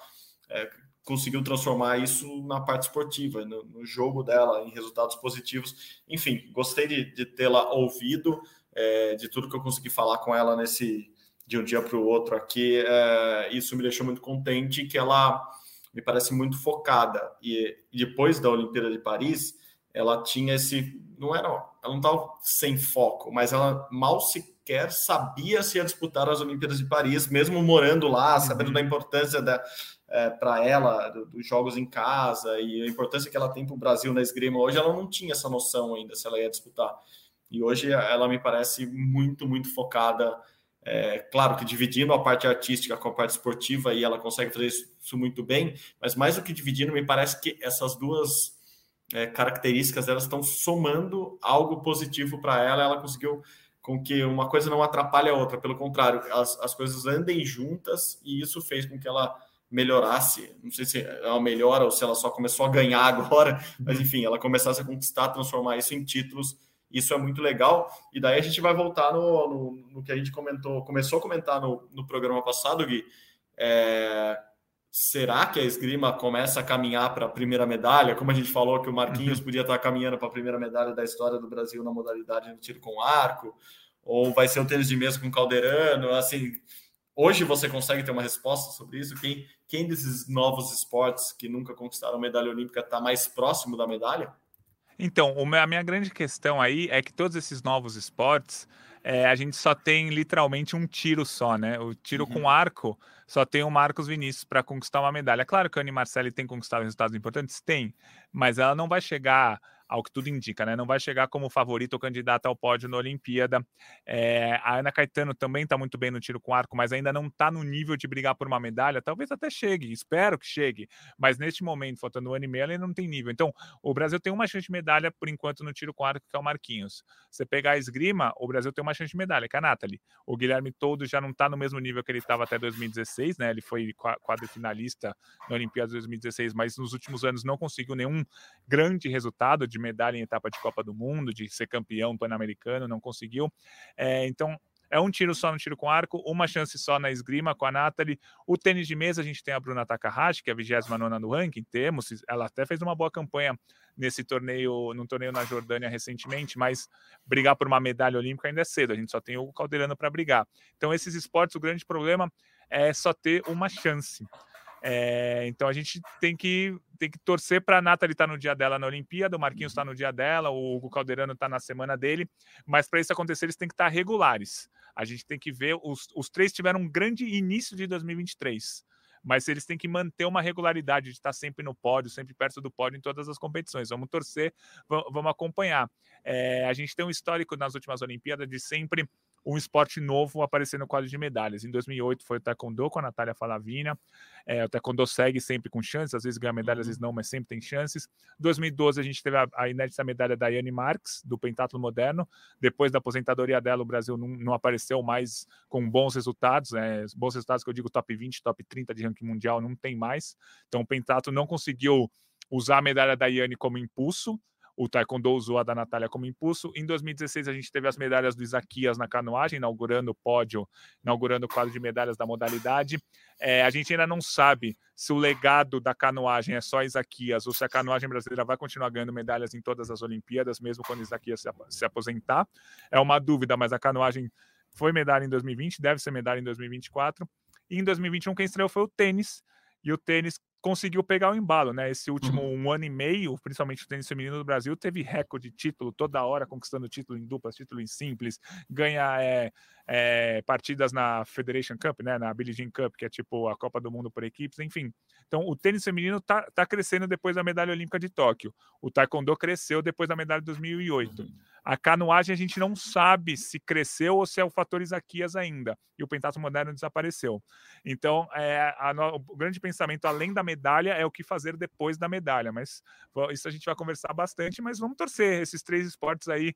é, conseguiu transformar isso na parte esportiva, no, no, jogo dela, em resultados positivos. Enfim, gostei de, de tê-la ouvido, é, de tudo que eu consegui falar com ela nesse de um dia para o outro aqui. É, isso me deixou muito contente que ela me parece muito focada. E, e depois da Olimpíada de Paris, ela tinha esse. Não era. Ela não estava sem foco, mas ela mal sequer sabia se ia disputar as Olimpíadas de Paris, mesmo morando lá, sabendo uhum. da importância da, é, para ela dos jogos em casa e a importância que ela tem para o Brasil na esgrima hoje, ela não tinha essa noção ainda se ela ia disputar. E hoje ela me parece muito, muito focada. É, claro que dividindo a parte artística com a parte esportiva e ela consegue fazer isso muito bem, mas mais do que dividindo, me parece que essas duas é, características elas estão somando algo positivo para ela. Ela conseguiu com que uma coisa não atrapalhe a outra, pelo contrário, as, as coisas andem juntas e isso fez com que ela melhorasse, não sei se é uma melhora ou se ela só começou a ganhar agora, mas enfim, ela começasse a conquistar, transformar isso em títulos, isso é muito legal, e daí a gente vai voltar no, no, no que a gente comentou, começou a comentar no, no programa passado, Gui, é, será que a esgrima começa a caminhar para a primeira medalha? Como a gente falou que o Marquinhos uhum. podia estar caminhando para a primeira medalha da história do Brasil na modalidade de tiro com arco, ou vai ser o tênis de mesa com caldeirano, assim, Hoje você consegue ter uma resposta sobre isso? Quem, quem desses novos esportes que nunca conquistaram medalha olímpica está mais próximo da medalha? Então, a minha grande questão aí é que todos esses novos esportes, é, a gente só tem literalmente um tiro só, né? O tiro uhum. com arco só tem o Marcos Vinícius para conquistar uma medalha. Claro que a Anne Marcelli tem conquistado resultados importantes, tem, mas ela não vai chegar ao que tudo indica, né? Não vai chegar como favorito ou candidato ao pódio na Olimpíada. É, a Ana Caetano também está muito bem no tiro com arco, mas ainda não está no nível de brigar por uma medalha. Talvez até chegue, espero que chegue, mas neste momento, faltando um ano e meio, ela ainda não tem nível. Então, o Brasil tem uma chance de medalha por enquanto no tiro com arco, que é o Marquinhos. Você pegar a esgrima, o Brasil tem uma chance de medalha, que é a Nathalie. O Guilherme Todo já não está no mesmo nível que ele estava até 2016, né? Ele foi quadrifinalista na Olimpíada de 2016, mas nos últimos anos não conseguiu nenhum grande resultado de medalha em etapa de Copa do Mundo, de ser campeão pan-americano, não conseguiu. É, então, é um tiro só no tiro com arco, uma chance só na esgrima com a Nathalie. O tênis de mesa, a gente tem a Bruna Takahashi, que é a 29 no ranking, temos, ela até fez uma boa campanha nesse torneio, num torneio na Jordânia recentemente, mas brigar por uma medalha olímpica ainda é cedo, a gente só tem o Caldeirano para brigar. Então, esses esportes, o grande problema é só ter uma chance. É, então a gente tem que, tem que torcer para a Nathalie estar tá no dia dela na Olimpíada, o Marquinhos está no dia dela, o Hugo Calderano está na semana dele, mas para isso acontecer eles têm que estar tá regulares. A gente tem que ver, os, os três tiveram um grande início de 2023 mas eles têm que manter uma regularidade de estar sempre no pódio, sempre perto do pódio em todas as competições. Vamos torcer, vamos acompanhar. É, a gente tem um histórico nas últimas Olimpíadas de sempre um esporte novo aparecer no quadro de medalhas. Em 2008 foi o taekwondo com a Natália Falavina. É, o taekwondo segue sempre com chances, às vezes ganha medalha, às vezes uhum. não, mas sempre tem chances. Em 2012 a gente teve a, a inédita medalha da Yane Marques, do pentatlo moderno. Depois da aposentadoria dela, o Brasil não, não apareceu mais com bons resultados. Né? Bons resultados que eu digo top 20, top 30 de ranking mundial, não tem mais. Então o pentatlo não conseguiu usar a medalha da Yane como impulso o Taekwondo usou a da Natália como impulso. Em 2016, a gente teve as medalhas do Isaquias na canoagem, inaugurando o pódio, inaugurando o quadro de medalhas da modalidade. É, a gente ainda não sabe se o legado da canoagem é só Isaquias ou se a canoagem brasileira vai continuar ganhando medalhas em todas as Olimpíadas, mesmo quando Isaquias se aposentar. É uma dúvida, mas a canoagem foi medalha em 2020, deve ser medalha em 2024. E em 2021, quem estreou foi o tênis. E o tênis conseguiu pegar o embalo, né? Esse último uhum. um ano e meio, principalmente o tênis feminino do Brasil, teve recorde de título toda hora, conquistando título em duplas, título em simples, ganha é, é, partidas na Federation Cup, né? Na Billie Jean Cup, que é tipo a Copa do Mundo por equipes, enfim. Então, o tênis feminino tá, tá crescendo depois da medalha olímpica de Tóquio. O taekwondo cresceu depois da medalha de 2008. Uhum. A canoagem a gente não sabe se cresceu ou se é o fator Isaquias ainda. E o pentatlo moderno desapareceu. Então, é, a, o grande pensamento, além da medalha, é o que fazer depois da medalha. Mas isso a gente vai conversar bastante, mas vamos torcer. Esses três esportes aí,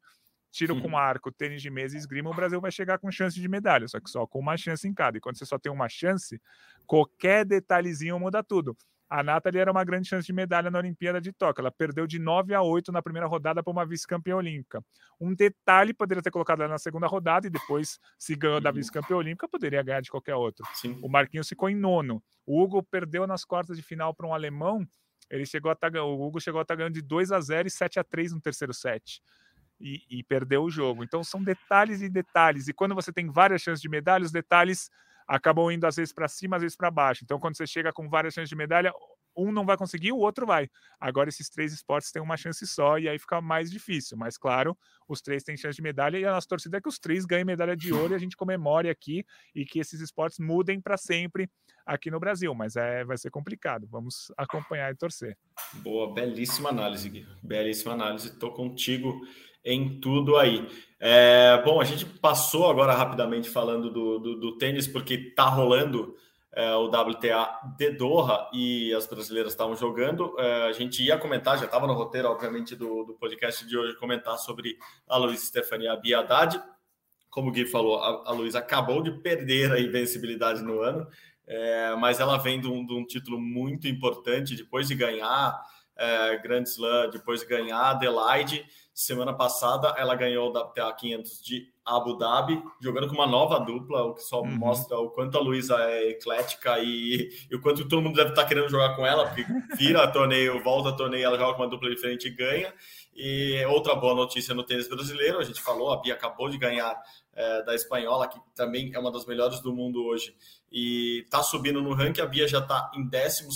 tiro com arco, tênis de mesa e esgrima, o Brasil vai chegar com chance de medalha, só que só com uma chance em cada. E quando você só tem uma chance, qualquer detalhezinho muda tudo. A Nathalie era uma grande chance de medalha na Olimpíada de Tóquio. Ela perdeu de 9 a 8 na primeira rodada para uma vice-campeã olímpica. Um detalhe poderia ter colocado ela na segunda rodada e depois, se ganhou da uhum. vice-campeã olímpica, poderia ganhar de qualquer outro. Sim. O Marquinhos ficou em nono. O Hugo perdeu nas quartas de final para um alemão. Ele chegou a estar, tá o Hugo chegou a estar tá ganhando de 2 a 0 e 7 a 3 no terceiro set. E, e perdeu o jogo. Então são detalhes e detalhes. E quando você tem várias chances de medalha, os detalhes acabam indo às vezes para cima, às vezes para baixo. Então, quando você chega com várias chances de medalha, um não vai conseguir, o outro vai. Agora, esses três esportes têm uma chance só e aí fica mais difícil. Mas, claro, os três têm chance de medalha e a nossa torcida é que os três ganhem medalha de ouro e a gente comemore aqui e que esses esportes mudem para sempre aqui no Brasil. Mas é, vai ser complicado. Vamos acompanhar e torcer. Boa, belíssima análise, Gui. Belíssima análise. Estou contigo em tudo aí. É, bom, a gente passou agora rapidamente falando do, do, do tênis, porque está rolando é, o WTA de Doha e as brasileiras estavam jogando. É, a gente ia comentar, já estava no roteiro, obviamente, do, do podcast de hoje, comentar sobre a Luiz Stefania a Bia Haddad. Como o Gui falou, a, a Luiz acabou de perder a invencibilidade no ano, é, mas ela vem de um, de um, título muito importante, depois de ganhar é, Grand Slam, depois de ganhar Adelaide. Semana passada ela ganhou o WTA 500 de Abu Dhabi, jogando com uma nova dupla, o que só uhum. mostra o quanto a Luísa é eclética e, e, o quanto todo mundo deve estar querendo jogar com ela, porque vira torneio, volta a torneio, ela joga com uma dupla diferente e ganha. E outra boa notícia no tênis brasileiro, a gente falou, a Bia acabou de ganhar é, da espanhola, que também é uma das melhores do mundo hoje, e está subindo no ranking. A Bia já está em 12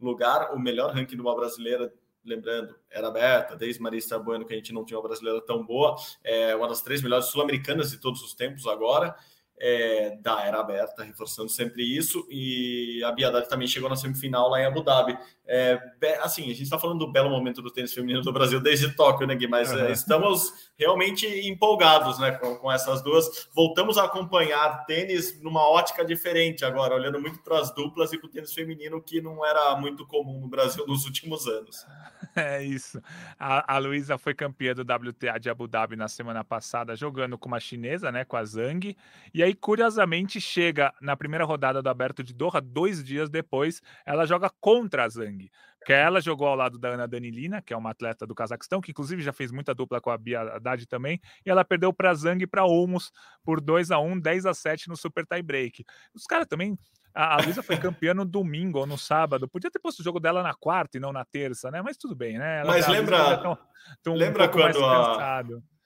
lugar, o melhor ranking de uma brasileira lembrando, era aberta, desde Marista Bueno, que a gente não tinha uma brasileira tão boa, é uma das três melhores sul-americanas de todos os tempos agora, é, da era aberta, reforçando sempre isso, e a Biadade também chegou na semifinal lá em Abu Dhabi. É, assim, a gente está falando do belo momento do tênis feminino do Brasil desde Tóquio, né, Gui? Mas uhum. é, estamos realmente empolgados né, com, com essas duas. Voltamos a acompanhar tênis numa ótica diferente agora, olhando muito para as duplas e para o tênis feminino, que não era muito comum no Brasil nos últimos anos. É isso. A, a Luísa foi campeã do WTA de Abu Dhabi na semana passada, jogando com uma chinesa, né, com a Zhang, e aí, curiosamente, chega na primeira rodada do Aberto de Doha, dois dias depois, ela joga contra a Zhang. Que ela jogou ao lado da Ana Danilina, que é uma atleta do Cazaquistão, que inclusive já fez muita dupla com a Bia Haddad também, e ela perdeu para Zhang e para Olmos por 2 a 1 10 a 7 no Super Tie Break. Os caras também a, Luísa foi campeã no domingo ou no sábado. Podia ter posto o jogo dela na quarta e não na terça, né? Mas tudo bem, né? Ela Mas lembra, tão, tão lembra um quando a,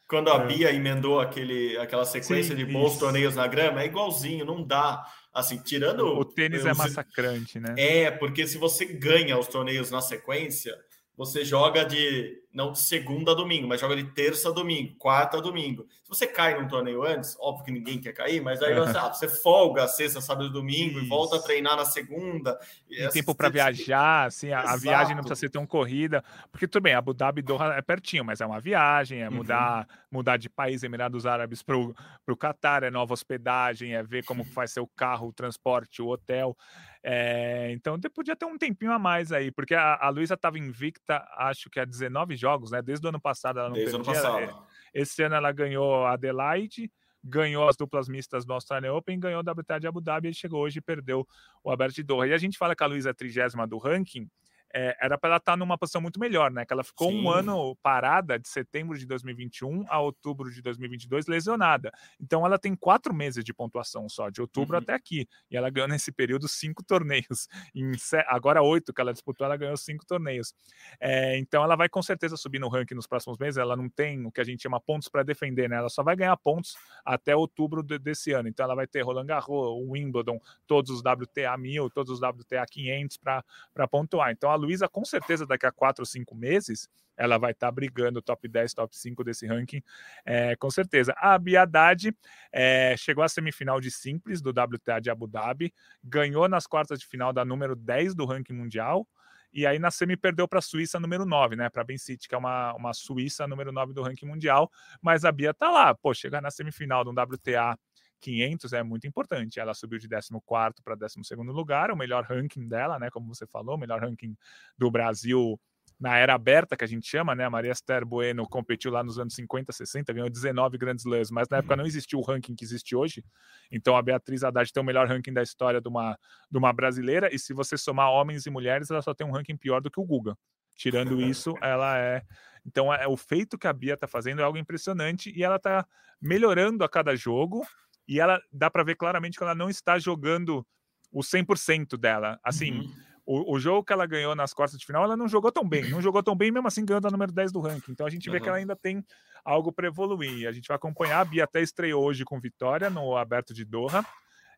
quando a é. Bia emendou aquele, aquela sequência Sim, de bons torneios na grama? É igualzinho, não dá. Assim, tirando. O, o tênis é massacrante, né? É, porque se você ganha os torneios na sequência, você joga de não de segunda a domingo, mas joga de terça a domingo, quarta a domingo. Se você cai num torneio antes, óbvio que ninguém quer cair, mas aí você, ah, você folga sexta, sábado e domingo Isso. e volta a treinar na segunda. Tem tempo para viajar, assim, a, a, viagem não precisa ser tão corrida, porque tudo bem, Abu Dhabi Doha é pertinho, mas é uma viagem, é mudar, uhum. mudar de país, Emirados Árabes para o Catar, é nova hospedagem, é ver como vai ser o carro, o transporte, o hotel. É, então podia ter um tempinho a mais aí, porque a, a Luísa estava invicta, acho que há 19 jogos, né? Desde o ano passado ela não Desde perdia. Ano passado. Esse ano ela ganhou a Adelaide, ganhou as duplas mistas do Australian Open, ganhou o WTA de Abu Dhabi e chegou hoje e perdeu o Aberto de Doha. E a gente fala que a Luísa é trigésima do ranking, é, era para ela estar tá numa posição muito melhor, né? Que ela ficou Sim. um ano parada de setembro de 2021 a outubro de 2022 lesionada. Então ela tem quatro meses de pontuação só, de outubro uhum. até aqui. E ela ganhou nesse período cinco torneios. Em, agora oito que ela disputou, ela ganhou cinco torneios. É, então ela vai com certeza subir no ranking nos próximos meses. Ela não tem o que a gente chama pontos para defender, né? Ela só vai ganhar pontos até outubro de, desse ano. Então ela vai ter Roland Garros, Wimbledon, todos os WTA 1000, todos os WTA 500 para pontuar. Então a Luísa, com certeza, daqui a quatro ou cinco meses, ela vai estar tá brigando top 10, top 5 desse ranking, é, com certeza. A Bia Haddad é, chegou à semifinal de simples do WTA de Abu Dhabi, ganhou nas quartas de final da número 10 do ranking mundial, e aí na semi perdeu para a Suíça número 9, né? Para Ben City, que é uma, uma Suíça número 9 do ranking mundial. Mas a Bia tá lá, pô, chegar na semifinal de um WTA 500 é muito importante. Ela subiu de 14 para 12 lugar, o melhor ranking dela, né? Como você falou, o melhor ranking do Brasil na era aberta, que a gente chama, né? A Maria Esther Bueno competiu lá nos anos 50, 60, ganhou 19 grandes lãs, mas na época não existiu o ranking que existe hoje. Então a Beatriz Haddad tem o melhor ranking da história de uma, de uma brasileira, e se você somar homens e mulheres, ela só tem um ranking pior do que o Guga. Tirando isso, ela é. Então, é, o feito que a Bia está fazendo é algo impressionante e ela está melhorando a cada jogo e ela dá para ver claramente que ela não está jogando o 100% dela. Assim, uhum. o, o, jogo que ela ganhou nas quartas de final, ela não jogou tão bem. Não jogou tão bem, mesmo assim ganhando a número 10 do ranking. Então a gente vê uhum. que ela ainda tem algo para evoluir. A gente vai acompanhar. A Bia até estreou hoje com vitória no Aberto de Doha.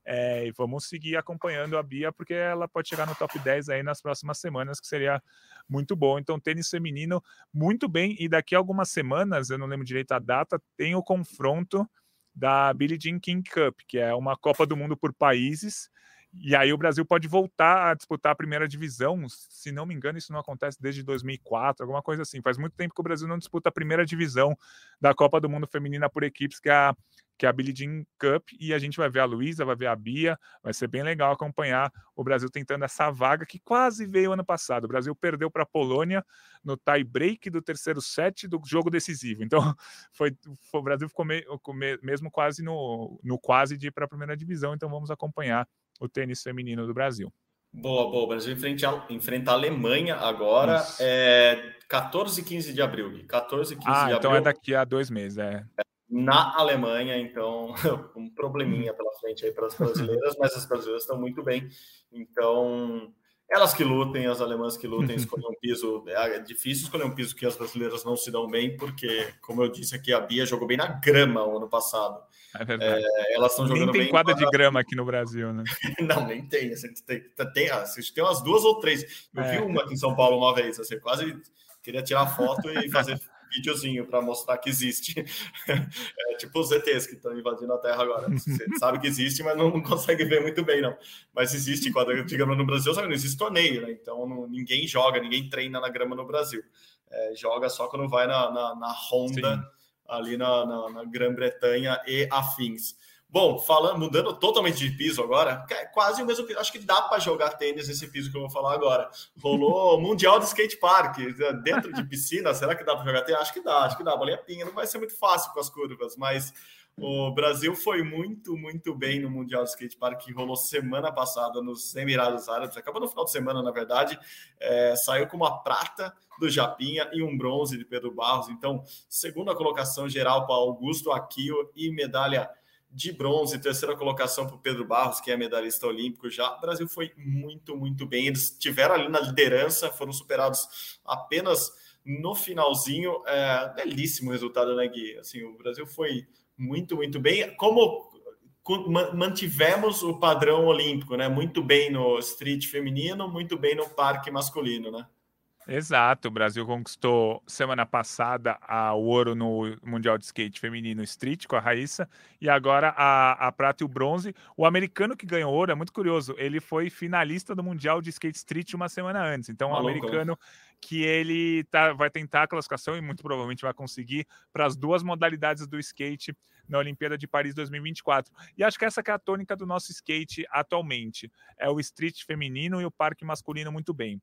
É, e vamos seguir acompanhando a Bia, porque ela pode chegar no top 10 aí nas próximas semanas, que seria muito bom. Então, tênis feminino, muito bem. E daqui a algumas semanas, eu não lembro direito a data, tem o confronto da Billie Jean King Cup, que é uma Copa do Mundo por países. E aí o Brasil pode voltar a disputar a primeira divisão. Se não me engano, isso não acontece desde 2004, alguma coisa assim. Faz muito tempo que o Brasil não disputa a primeira divisão da Copa do Mundo Feminina por equipes, que é a que é a Billie Jean Cup, e a gente vai ver a Luísa, vai ver a Bia, vai ser bem legal acompanhar o Brasil tentando essa vaga que quase veio ano passado. O Brasil perdeu para a Polônia no tie break do terceiro set do jogo decisivo. Então, foi, foi o Brasil ficou me, mesmo quase no, no quase de ir para a primeira divisão. Então, vamos acompanhar o tênis feminino do Brasil. Boa, boa. O Brasil enfrenta, enfrenta a Alemanha agora, é 14 e 15 de abril. 14 e 15 ah, de então é abril. é daqui a dois meses, é na Alemanha, então um probleminha pela frente aí para as brasileiras, mas as brasileiras estão muito bem. Então, elas que lutem, as alemãs que lutem, escolher um piso. É difícil escolher um piso que as brasileiras não se dão bem, porque, como eu disse aqui, a Bia jogou bem na grama o ano passado. É verdade. É, elas estão jogando nem tem bem quadra de grama aqui no Brasil, né? não, nem tem. Assim, tem, tem, ah, tem umas duas ou três. Eu é. vi uma aqui em São Paulo uma vez, assim, quase queria tirar foto e fazer videozinho para mostrar que existe. É tipo os ETs que estão invadindo a Terra agora. Você sabe que existe, mas não, consegue ver muito bem, não. Mas existe, quando, digamos, no Brasil, sabe, não existe torneio, né? Então não, ninguém joga, ninguém treina na grama no Brasil. É, joga só quando vai na, na, na Honda, Sim. ali na, na, na Grã-Bretanha e afins. Bom, falando, mudando totalmente de piso agora, é quase o mesmo piso. Acho que dá para jogar tênis nesse piso que eu vou falar agora. Rolou Mundial de Skate Park dentro de piscina. Será que dá para jogar tênis? Acho que dá, acho que dá. A bolinha pinga não vai ser muito fácil com as curvas, mas o Brasil foi muito, muito bem no Mundial de Skate Park que rolou semana passada nos Emirados Árabes. Acabou no final de semana, na verdade. É, saiu com uma prata do Japinha e um bronze de Pedro Barros. Então, segunda colocação geral para Augusto Aquio e medalha de bronze, terceira colocação para o Pedro Barros, que é medalhista olímpico já. O Brasil foi muito, muito bem. Eles tiveram ali na liderança, foram superados apenas no finalzinho. É, belíssimo resultado, né, Gui? Assim, o Brasil foi muito, muito bem. Como mantivemos o padrão olímpico, né? Muito bem no street feminino, muito bem no parque masculino, né? Exato, o Brasil conquistou semana passada a, o ouro no Mundial de Skate Feminino Street com a Raíssa e agora a, a prata e o bronze. O americano que ganhou ouro é muito curioso, ele foi finalista do Mundial de Skate Street uma semana antes. Então, o um americano que ele tá, vai tentar a classificação e muito provavelmente vai conseguir para as duas modalidades do skate na Olimpíada de Paris 2024. E acho que essa que é a tônica do nosso skate atualmente. É o street feminino e o parque masculino muito bem.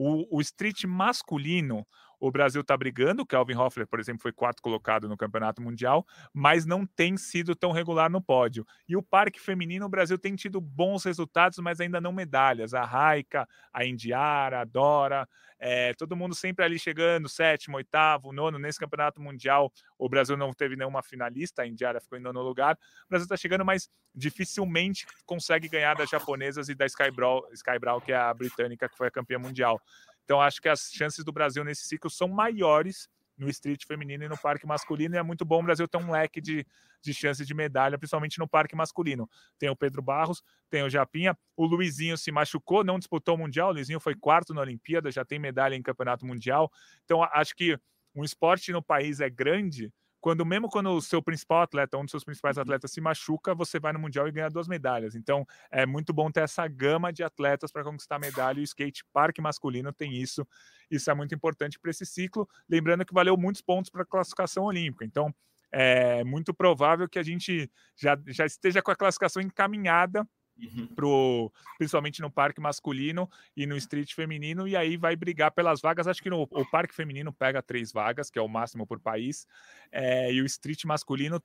O, o street masculino, o Brasil está brigando. O Kelvin Hoffler, por exemplo, foi quarto colocado no Campeonato Mundial, mas não tem sido tão regular no pódio. E o parque feminino, o Brasil tem tido bons resultados, mas ainda não medalhas. A Raika, a Indiara, a Dora, é, todo mundo sempre ali chegando, sétimo, oitavo, nono. Nesse Campeonato Mundial, o Brasil não teve nenhuma finalista, a Indiara ficou em nono lugar. O Brasil está chegando, mas dificilmente consegue ganhar das japonesas e da Sky Brawl, Sky Brawl, que é a britânica, que foi a campeã mundial. Então, acho que as chances do Brasil nesse ciclo são maiores no street feminino e no parque masculino, e é muito bom o Brasil ter um leque de, de chances de medalha, principalmente no parque masculino. Tem o Pedro Barros, tem o Japinha, o Luizinho se machucou, não disputou o Mundial, o Luizinho foi quarto na Olimpíada, já tem medalha em Campeonato Mundial, então acho que um esporte no país é grande, quando mesmo quando o seu principal atleta, um dos seus principais uhum. atletas se machuca, você vai no mundial e ganha duas medalhas. Então, é muito bom ter essa gama de atletas para conquistar medalha e o skate parque masculino tem isso. Isso é muito importante para esse ciclo, lembrando que valeu muitos pontos para a classificação olímpica. Então, é muito provável que a gente já, já esteja com a classificação encaminhada Uhum. Pro, principalmente no parque masculino e no street feminino, e aí vai brigar pelas vagas. Acho que no, o parque feminino pega três vagas, que é o máximo por país, é, e o street masculino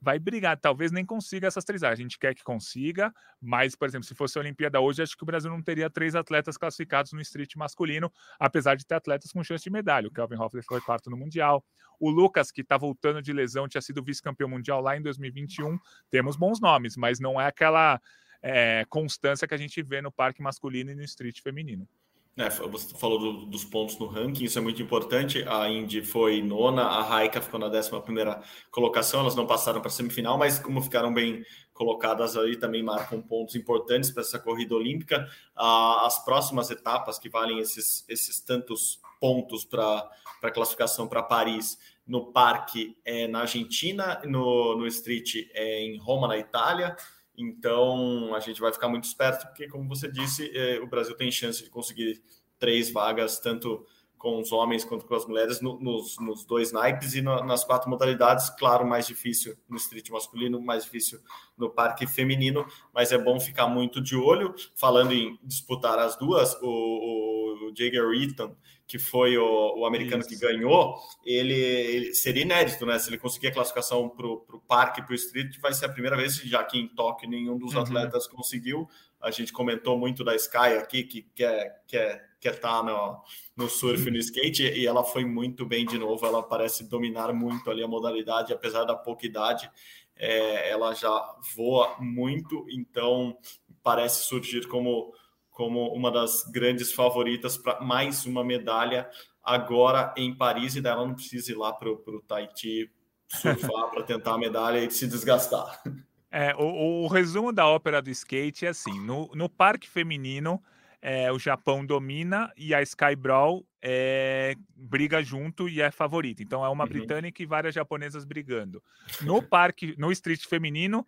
vai brigar. Talvez nem consiga essas três. A gente quer que consiga, mas, por exemplo, se fosse a Olimpíada hoje, acho que o Brasil não teria três atletas classificados no street masculino, apesar de ter atletas com chance de medalha. O Kelvin Hoffler foi quarto no Mundial. O Lucas, que está voltando de lesão, tinha sido vice-campeão mundial lá em 2021. Temos bons nomes, mas não é aquela é, constância que a gente vê no parque masculino e no street feminino. É, você falou do, dos pontos no ranking, isso é muito importante. A Indy foi nona, a Raika ficou na décima primeira colocação, elas não passaram para a semifinal, mas como ficaram bem colocadas aí, também marcam pontos importantes para essa corrida olímpica. Ah, as próximas etapas que valem esses, esses tantos pontos para a classificação para Paris no parque é na Argentina, no, no street é em Roma, na Itália. Então, a gente vai ficar muito esperto, porque, como você disse, é, o Brasil tem chance de conseguir três vagas, tanto com os homens quanto com as mulheres, no, nos, nos, dois naipes e nas quatro modalidades. Claro, mais difícil no street masculino, mais difícil no parque feminino, mas é bom ficar muito de olho. Falando em disputar as duas, o, o Jagger Eaton que foi o, o americano Isso. que ganhou, ele, ele, seria inédito, né? Se ele conseguir a classificação para o parque, para o street, vai ser a primeira vez, já que em Tóquio nenhum dos uhum. atletas conseguiu. A gente comentou muito da Sky aqui, que quer, quer, quer tá no, no surf e no skate, e ela foi muito bem de novo. Ela parece dominar muito ali a modalidade, apesar da pouca idade. É, ela já voa muito, então parece surgir como como uma das grandes favoritas para mais uma medalha agora em Paris, e daí ela não precisa ir lá para o Tahiti surfar para tentar a medalha e se desgastar. É, o, o, resumo da ópera do skate é assim: no, no parque feminino, é, o Japão domina e a Sky Brawl é, briga junto e é favorita. Então é uma uhum. britânica e várias japonesas brigando. No parque, no street feminino,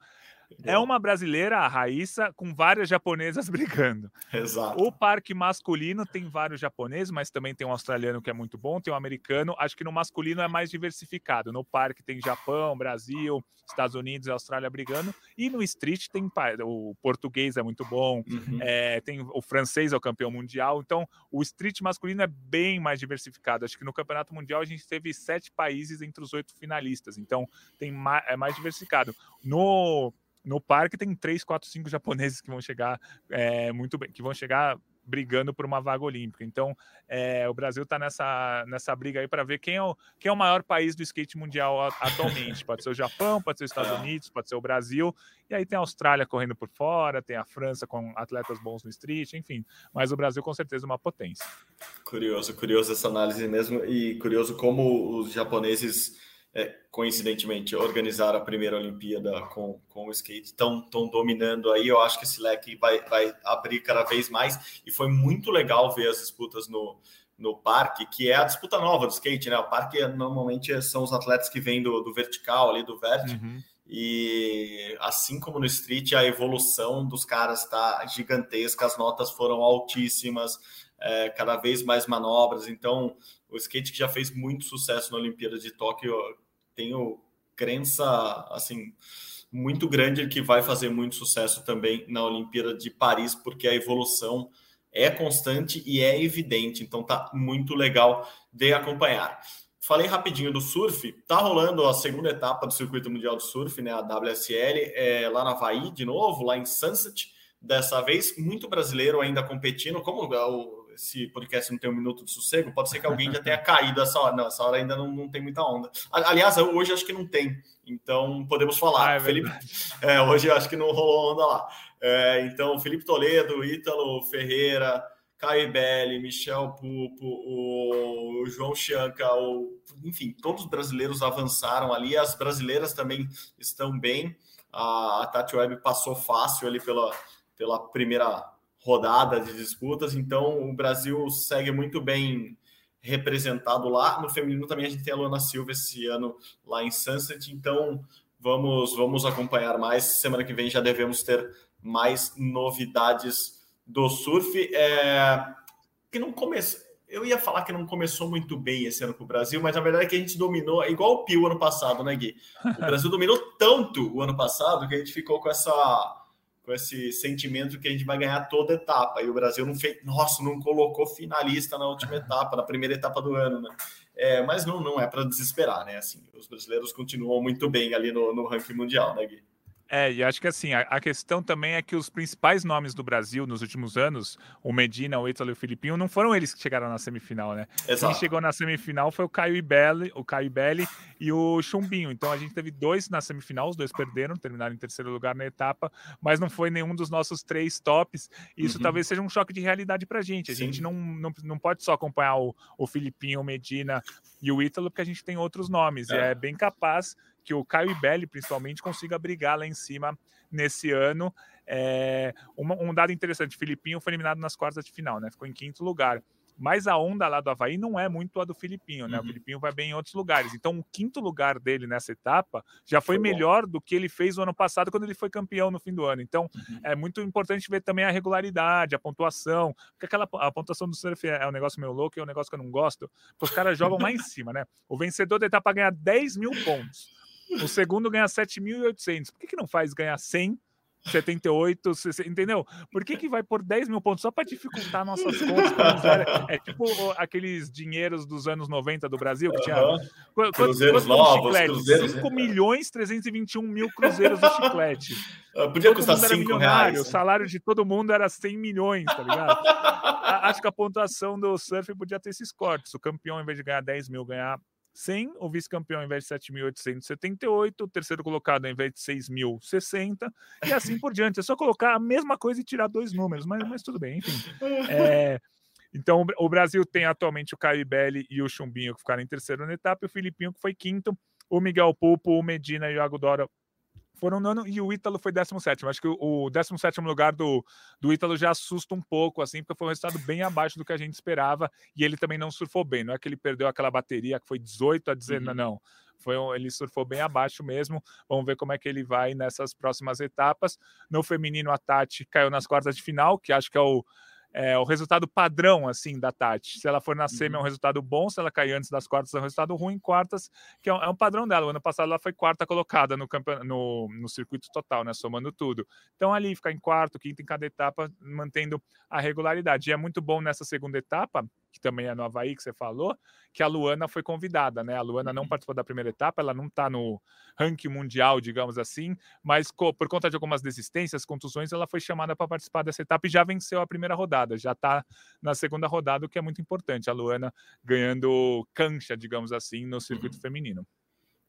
é uma brasileira, a Raíssa, com várias japonesas brigando. Exato. O parque masculino tem vários japoneses, mas também tem um australiano que é muito bom, tem um americano. Acho que no masculino é mais diversificado. No parque tem Japão, Brasil, Estados Unidos e Austrália brigando. E no street tem o português é muito bom, uhum. é, tem o francês é o campeão mundial. Então, o street masculino é bem mais diversificado. Acho que no campeonato mundial a gente teve sete países entre os oito finalistas. Então, tem mais, é mais diversificado. No no parque tem três, quatro, cinco japoneses que vão chegar é, muito bem, que vão chegar brigando por uma vaga olímpica. Então, é, o Brasil está nessa, nessa briga aí para ver quem é, o, quem é o maior país do skate mundial atualmente. Pode ser o Japão, pode ser os Estados Unidos, pode ser o Brasil. E aí tem a Austrália correndo por fora, tem a França com atletas bons no street, enfim. Mas o Brasil com certeza é uma potência. Curioso, curioso essa análise mesmo. E curioso como os japoneses é, coincidentemente, organizar a primeira Olimpíada com, com o skate, estão dominando aí. Eu acho que esse leque vai, vai abrir cada vez mais. E foi muito legal ver as disputas no, no parque, que é a disputa nova do skate, né? O parque normalmente são os atletas que vêm do, do vertical, ali do vert. Uhum. E assim como no street, a evolução dos caras está gigantesca, as notas foram altíssimas, é, cada vez mais manobras. Então, o skate que já fez muito sucesso na Olimpíada de Tóquio, tenho crença assim muito grande que vai fazer muito sucesso também na Olimpíada de Paris, porque a evolução é constante e é evidente. Então tá muito legal de acompanhar. Falei rapidinho do surf, tá rolando a segunda etapa do Circuito Mundial de Surf, né, a WSL, é, lá na Havaí, de novo, lá em Sunset. Dessa vez, muito brasileiro ainda competindo, como o esse podcast não tem um minuto de sossego, pode ser que alguém já tenha caído essa hora. Não, essa hora ainda não, não tem muita onda. Aliás, hoje acho que não tem, então podemos falar. Ah, é Felipe, é, hoje acho que não rolou onda lá. É, então, Felipe Toledo, Ítalo Ferreira, Caio Belli, Michel Pupo, o João Chanca, o, enfim, todos os brasileiros avançaram ali, as brasileiras também estão bem. A, a Tati Web passou fácil ali pela, pela primeira rodada de disputas, então o Brasil segue muito bem representado lá. No feminino também a gente tem a Luana Silva esse ano lá em Sunset, então vamos vamos acompanhar mais. Semana que vem já devemos ter mais novidades do surf. É, que não começou. Eu ia falar que não começou muito bem esse ano para o Brasil, mas a verdade é que a gente dominou, igual o Pio ano passado, né, Gui? O Brasil dominou tanto o ano passado que a gente ficou com essa com esse sentimento que a gente vai ganhar toda etapa. E o Brasil não fez, nossa, não colocou finalista na última etapa, na primeira etapa do ano, né? É, mas não, não é para desesperar, né? Assim, os brasileiros continuam muito bem ali no, no ranking mundial, né, Gui? É, e acho que assim, a, a, questão também é que os principais nomes do Brasil nos últimos anos, o Medina, o Ítalo e o Filipinho, não foram eles que chegaram na semifinal, né? Exato. Quem chegou na semifinal foi o Caio Ibelli, o Caio Ibelli e o Chumbinho. Então a gente teve dois na semifinal, os dois perderam, terminaram em terceiro lugar na etapa, mas não foi nenhum dos nossos três tops. Isso uhum. talvez seja um choque de realidade pra gente. A Sim. gente não, não, não pode só acompanhar o, o Filipinho, o Medina e o Ítalo, porque a gente tem outros nomes. É. E é bem capaz que o Caio Ibelli, principalmente, consiga brigar lá em cima nesse ano. É, um dado interessante: Filipinho foi eliminado nas quartas de final, né? Ficou em quinto lugar. Mas a onda lá do Havaí não é muito a do Filipinho, né? Uhum. O Filipinho vai bem em outros lugares. Então, o quinto lugar dele nessa etapa já foi, foi melhor do que ele fez o ano passado, quando ele foi campeão no fim do ano. Então, uhum. é muito importante ver também a regularidade, a pontuação. Porque aquela a pontuação do surf é, é um negócio meio louco, é um negócio que eu não gosto. Porque os caras jogam lá em cima, né? O vencedor da etapa ganha 10 mil pontos. O segundo ganha 7.800. Por que, que não faz ganhar 100, 78, 60, entendeu? Por que, que vai por 10 mil pontos? Só para dificultar nossas contas. É tipo aqueles dinheiros dos anos 90 do Brasil, que tinha. Uhum. Quantos, cruzeiros novos, cruzeiros. 5 milhões 321 mil cruzeiros do chiclete. Ah, podia todo custar 5 reais. Né? O salário de todo mundo era 100 milhões, tá ligado? Acho que a pontuação do surf podia ter esses cortes. O campeão, em vez de ganhar 10 mil, ganhar 100, o vice-campeão ao invés de 7.878, o terceiro colocado ao invés de 6.060, e assim por diante. É só colocar a mesma coisa e tirar dois números, mas, mas tudo bem, enfim. É, então, o Brasil tem atualmente o Caio Belli e o Chumbinho que ficaram em terceiro na etapa, e o Filipinho que foi quinto, o Miguel Pupo, o Medina e o Iago Dora foram nono e o Ítalo foi 17. Acho que o 17 lugar do, do Ítalo já assusta um pouco, assim, porque foi um resultado bem abaixo do que a gente esperava e ele também não surfou bem. Não é que ele perdeu aquela bateria que foi 18 a 19, uhum. não. foi um, ele surfou bem abaixo mesmo. Vamos ver como é que ele vai nessas próximas etapas. No feminino, a Tati caiu nas quartas de final, que acho que é o é, o resultado padrão assim da Tati. Se ela for na semi é um uhum. resultado bom, se ela cair antes das quartas é um resultado ruim, quartas, que é um, é um padrão dela. O ano passado ela foi quarta colocada no, no, no circuito total, né, somando tudo. Então ali ficar em quarto, quinto em cada etapa, mantendo a regularidade. E é muito bom nessa segunda etapa, que também é no Havaí que você falou, que a Luana foi convidada, né? A Luana não uhum. participou da primeira etapa, ela não está no ranking mundial, digamos assim, mas por conta de algumas desistências, contusões, ela foi chamada para participar dessa etapa e já venceu a primeira rodada, já está na segunda rodada, o que é muito importante. A Luana ganhando cancha, digamos assim, no circuito uhum. feminino.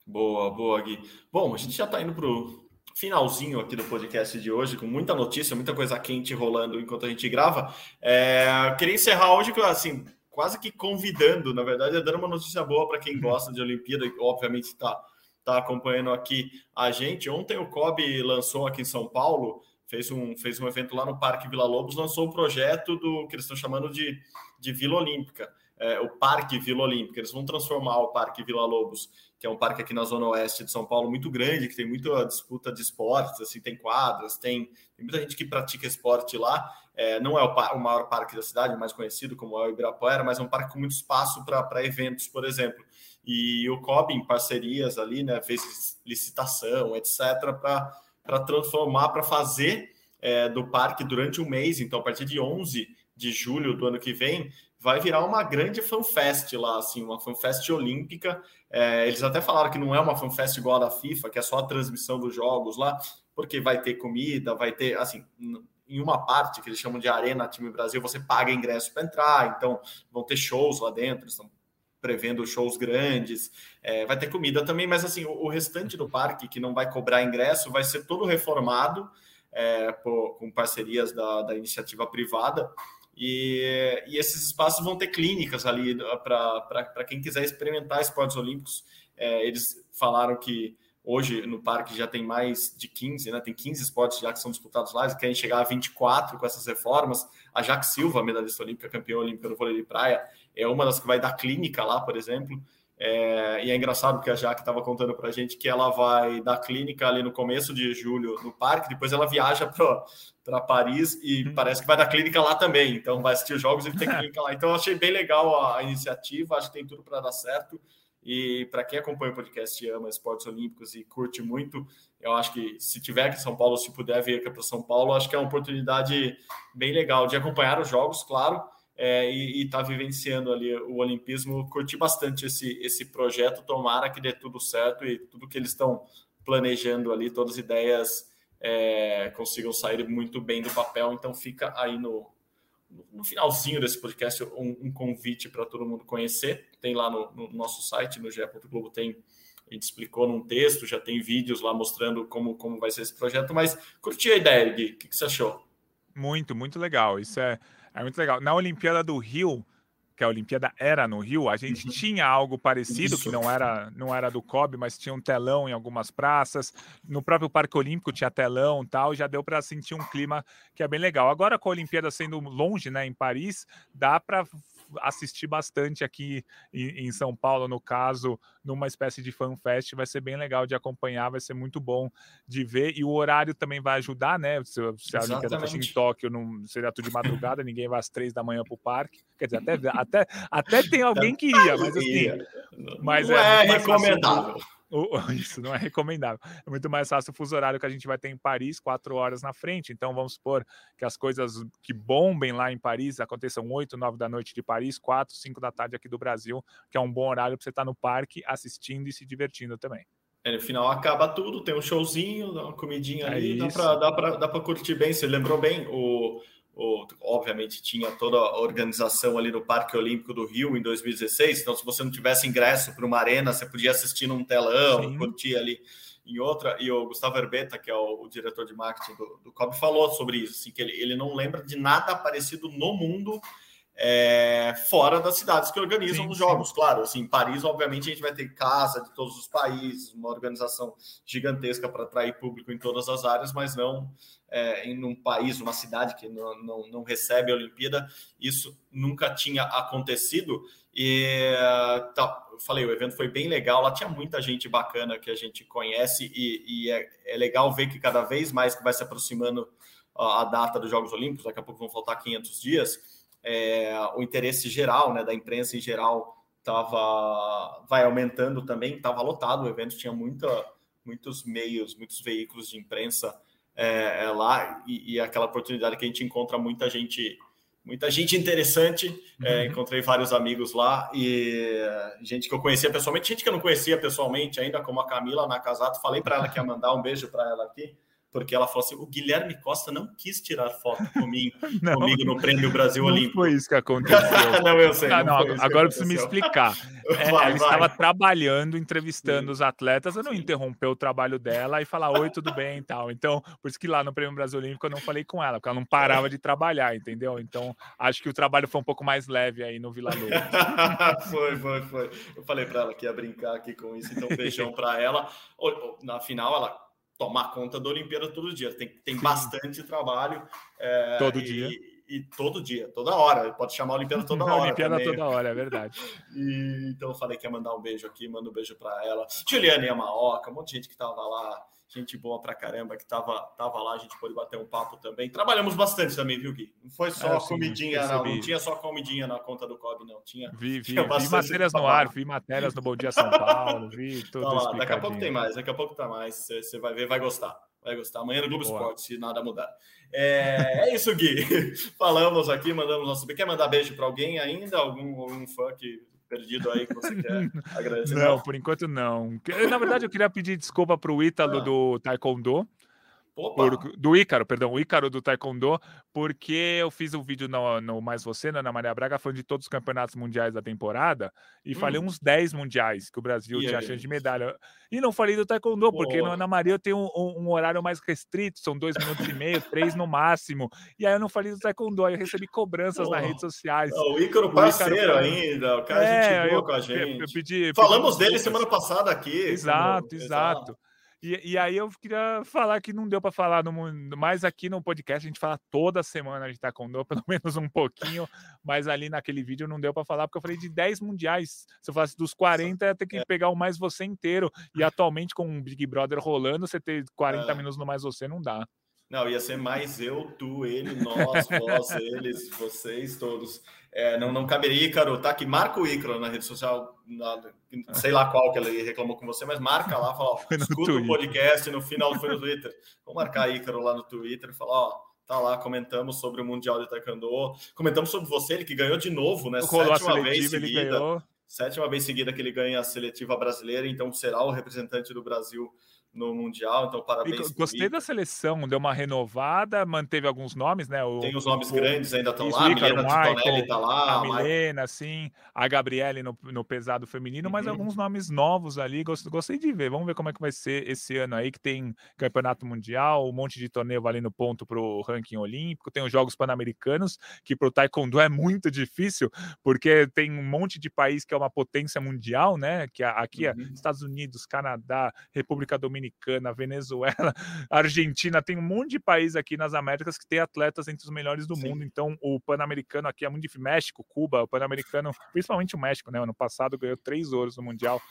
Boa, boa, Gui. Bom, a gente já está indo para o finalzinho aqui do podcast de hoje, com muita notícia, muita coisa quente rolando enquanto a gente grava. É, queria encerrar hoje assim, quase que convidando, na verdade, é dando uma notícia boa para quem gosta de Olimpíada e obviamente está tá acompanhando aqui a gente. Ontem o COB lançou aqui em São Paulo, fez um, fez um evento lá no Parque Vila Lobos, lançou o um projeto do que eles estão chamando de, de Vila Olímpica. É, o Parque Vila Olímpica. Eles vão transformar o Parque Vila Lobos, que é um parque aqui na zona oeste de São Paulo muito grande, que tem muita disputa de esportes, assim, tem quadras, tem, tem muita gente que pratica esporte lá. É, não é o, o, maior parque da cidade, mais conhecido como é o Ibirapuera, mas é um parque com muito espaço para eventos, por exemplo. E o COB, em parcerias ali, né, fez licitação, etc., para transformar, para fazer é, do parque durante um mês. Então, a partir de 11 de julho do ano que vem, vai virar uma grande fanfest lá, assim, uma fanfest olímpica. É, eles até falaram que não é uma fanfest igual a da FIFA, que é só a transmissão dos jogos lá, porque vai ter comida, vai ter, assim, em uma parte que eles chamam de Arena Time Brasil, você paga ingresso para entrar, então vão ter shows lá dentro, estão prevendo shows grandes, é, vai ter comida também, mas assim, o, o, restante do parque que não vai cobrar ingresso vai ser todo reformado é, por, com parcerias da, da iniciativa privada. E, e, esses espaços vão ter clínicas ali para quem quiser experimentar esportes olímpicos. É, eles falaram que Hoje no parque já tem mais de 15, né? Tem 15 esportes já que são disputados lá, eles querem chegar a 24 com essas reformas. A Jaque Silva, medalhista olímpica, campeã olímpica no vôlei de praia, é uma das que vai dar clínica lá, por exemplo. É, e é engraçado porque a Jaque estava contando para a gente que ela vai dar clínica ali no começo de julho no parque, depois ela viaja para Paris e uhum. parece que vai dar clínica lá também. Então vai assistir os jogos e tem clínica lá. Então eu achei bem legal a, a iniciativa, acho que tem tudo para dar certo. E para quem acompanha o podcast e ama esportes olímpicos e curte muito, eu acho que se tiver aqui em São Paulo, se puder vir aqui para São Paulo, acho que é uma oportunidade bem legal de acompanhar os jogos, claro, é, e estar tá vivenciando ali o Olimpismo. Curti bastante esse, esse projeto, tomara que dê tudo certo e tudo que eles estão planejando ali, todas as ideias é, consigam sair muito bem do papel. Então fica aí no, no finalzinho desse podcast um, um convite para todo mundo conhecer. Tem lá no, no nosso site, no ge.globo, tem a gente explicou num texto, já tem vídeos lá mostrando como, como vai ser esse projeto, mas curti a ideia, Gui, o que, que você achou? Muito, muito legal. Isso é, é muito legal. Na Olimpíada do Rio, que a Olimpíada era no Rio, a gente uhum. tinha algo parecido, Isso. que não era, não era do COB, mas tinha um telão em algumas praças. No próprio Parque Olímpico tinha telão tal, já deu para sentir um clima que é bem legal. Agora com a Olimpíada sendo longe, né, em Paris, dá para assistir bastante aqui em, em, São Paulo, no caso, numa espécie de fanfest, vai ser bem legal de acompanhar, vai ser muito bom de ver, e o horário também vai ajudar, né? Se, se a Olimpíada fosse em Tóquio, não seria tudo de madrugada, ninguém vai às três da manhã para o parque. Quer dizer, até, até, até tem alguém que ia, mas assim. Mas não é, é recomendável. Fácil. Isso não é recomendável. É muito mais fácil o fuso horário que a gente vai ter em Paris, quatro horas na frente. Então vamos supor que as coisas que bombem lá em Paris aconteçam 8, 9 da noite de Paris, 4, 5 da tarde aqui do Brasil, que é um bom horário para você estar no parque assistindo e se divertindo também. É, no final acaba tudo, tem um showzinho, uma comidinha é ali, isso. dá para curtir bem. Você lembrou bem o obviamente tinha toda a organização ali no Parque Olímpico do Rio em 2016, então se você não tivesse ingresso para uma arena, você podia assistir num telão, Sim. curtir ali em outra, e o Gustavo Herbeta, que é o, o diretor de marketing do, do COB, falou sobre isso, assim, que ele, ele não lembra de nada parecido no mundo é, fora das cidades que organizam sim, os jogos. Sim. Claro, assim, em Paris, obviamente, a gente vai ter casa de todos os países, uma organização gigantesca para atrair público em todas as áreas, mas não é, em um país, uma cidade que não, não, não recebe a Olimpíada. Isso nunca tinha acontecido. E tá, eu falei, o evento foi bem legal, lá tinha muita gente bacana que a gente conhece e, e é, é, legal ver que cada vez mais que vai se aproximando a, a data dos Jogos Olímpicos, daqui a pouco vão faltar 500 dias, é, o interesse geral, né, da imprensa em geral, tava, vai aumentando também, estava lotado, o evento tinha muita, muitos meios, muitos veículos de imprensa é, é lá e, e aquela oportunidade que a gente encontra muita gente muita gente interessante. É, uhum. encontrei vários amigos lá e gente que eu conhecia pessoalmente, gente que eu não conhecia pessoalmente ainda, como a Camila Nakazato. Falei para ela que ia mandar um beijo para ela aqui porque ela falou assim: o Guilherme Costa não quis tirar foto comigo, não, comigo no Prêmio Brasil não Olímpico. Foi isso que aconteceu. não, eu sei. Ah, não, agora eu preciso me explicar. É, vai, ela estava trabalhando, entrevistando Sim. os atletas, eu não interrompeu o trabalho dela e falar oi, tudo bem e tal. Então, por isso que lá no Prêmio Brasil Olímpico eu não falei com ela, porque ela não parava de trabalhar, entendeu? Então, acho que o trabalho foi um pouco mais leve aí no Vila Lobos. foi, foi, foi. Eu falei para ela que ia brincar aqui com isso, então beijão para ela. Na final, ela tomar conta da Olimpíada todo dia. Tem, tem bastante trabalho. É, todo e, dia. E, todo dia, toda hora. Pode chamar a Olimpíada toda hora. Olimpíada também. toda hora, é verdade. e, então eu falei que ia mandar um beijo aqui, mando um beijo para ela. Juliana Yamaoka, um monte de gente que estava lá gente boa pra caramba que tava, tava lá, a gente pôde bater um papo também. Trabalhamos bastante também, viu, Gui? Não foi só é, comidinha, não. Não tinha só comidinha na conta do COB, não. Tinha, vi, vi, tinha vi matérias no ar, vi matérias no Bom Dia São Paulo, vi tudo. Tá lá, daqui a pouco tem mais, daqui a pouco tá mais. Você vai ver, vai gostar. Vai gostar. Amanhã no Globo Boa. Esporte, se nada mudar. É, é isso, Gui. Falamos aqui, mandamos nosso. Quer mandar beijo para alguém ainda? Algum, algum fã que perdido aí que você quer agradecer? Não, por enquanto não. Na verdade, eu queria pedir desculpa para o Ítalo ah. do Taekwondo por, do Ícaro, perdão, o Ícaro do Taekwondo, porque eu fiz um vídeo no, no Mais Você, na Ana Maria Braga, falando de todos os campeonatos mundiais da temporada, e hum. falei uns 10 mundiais que o Brasil e tinha aí? chance de medalha. E não falei do Taekwondo, porque na Ana Maria eu tenho um, um, horário mais restrito, são dois minutos e meio, três no máximo. E aí eu não falei do Taekwondo, aí eu recebi cobranças nas redes sociais. o Ícaro parceiro o Ícaro, ainda, o cara é, gente boa eu, com a gente. Eu, pedi, Falamos pedi dele semana passada aqui. Exato, exato. exato. E, e aí eu queria falar que não deu para falar no mais aqui no podcast, a gente fala toda semana, a gente tá com dor, pelo menos um pouquinho, mas ali naquele vídeo não deu para falar, porque eu falei de 10 mundiais. Se eu falasse dos 40, ia ter que é. pegar o mais você inteiro. E atualmente, com o Big Brother rolando, você ter 40 é. minutos no mais você não dá. Não, ia ser mais eu, tu, ele, nós, vós, eles, vocês, todos. É, não, não caberia, Ícaro, tá? Que marca o Ícaro na rede social, na, sei lá qual que ele reclamou com você, mas marca lá, fala, ó, escuta o podcast, no final foi no Twitter. Vamos marcar Ícaro lá no Twitter, falar, ó, tá lá, comentamos sobre o Mundial de Taekwondo, comentamos sobre você, ele que ganhou de novo, né? Sétima vez seguida. Sétima vez seguida que ele ganha a seletiva brasileira, então será o representante do Brasil no Mundial, então parabéns. Gostei da seleção, deu uma renovada, manteve alguns nomes, né? O, Tem os nomes o, grandes ainda estão lá, a Milena Titonelli está lá. A Milena, sim, a Gabriele no, no pesado feminino, uhum. mas alguns nomes novos ali, gostei de ver. Vamos ver como é que vai ser esse ano aí, que tem campeonato mundial, um monte de torneio valendo ponto para o ranking olímpico, tem os Jogos Pan-Americanos, que para o Taekwondo é muito difícil, porque tem um monte de país que é uma potência mundial, né? Que aqui é uhum. Estados Unidos, Canadá, República Dominicana, Dominicana, Venezuela, Argentina, tem um monte de país aqui nas Américas que tem atletas entre os melhores do Sim. mundo. Então, o Pan-Americano aqui é muito difícil. México, Cuba, o Pan-Americano, principalmente o México, né? Ano passado ganhou três ouros no Mundial.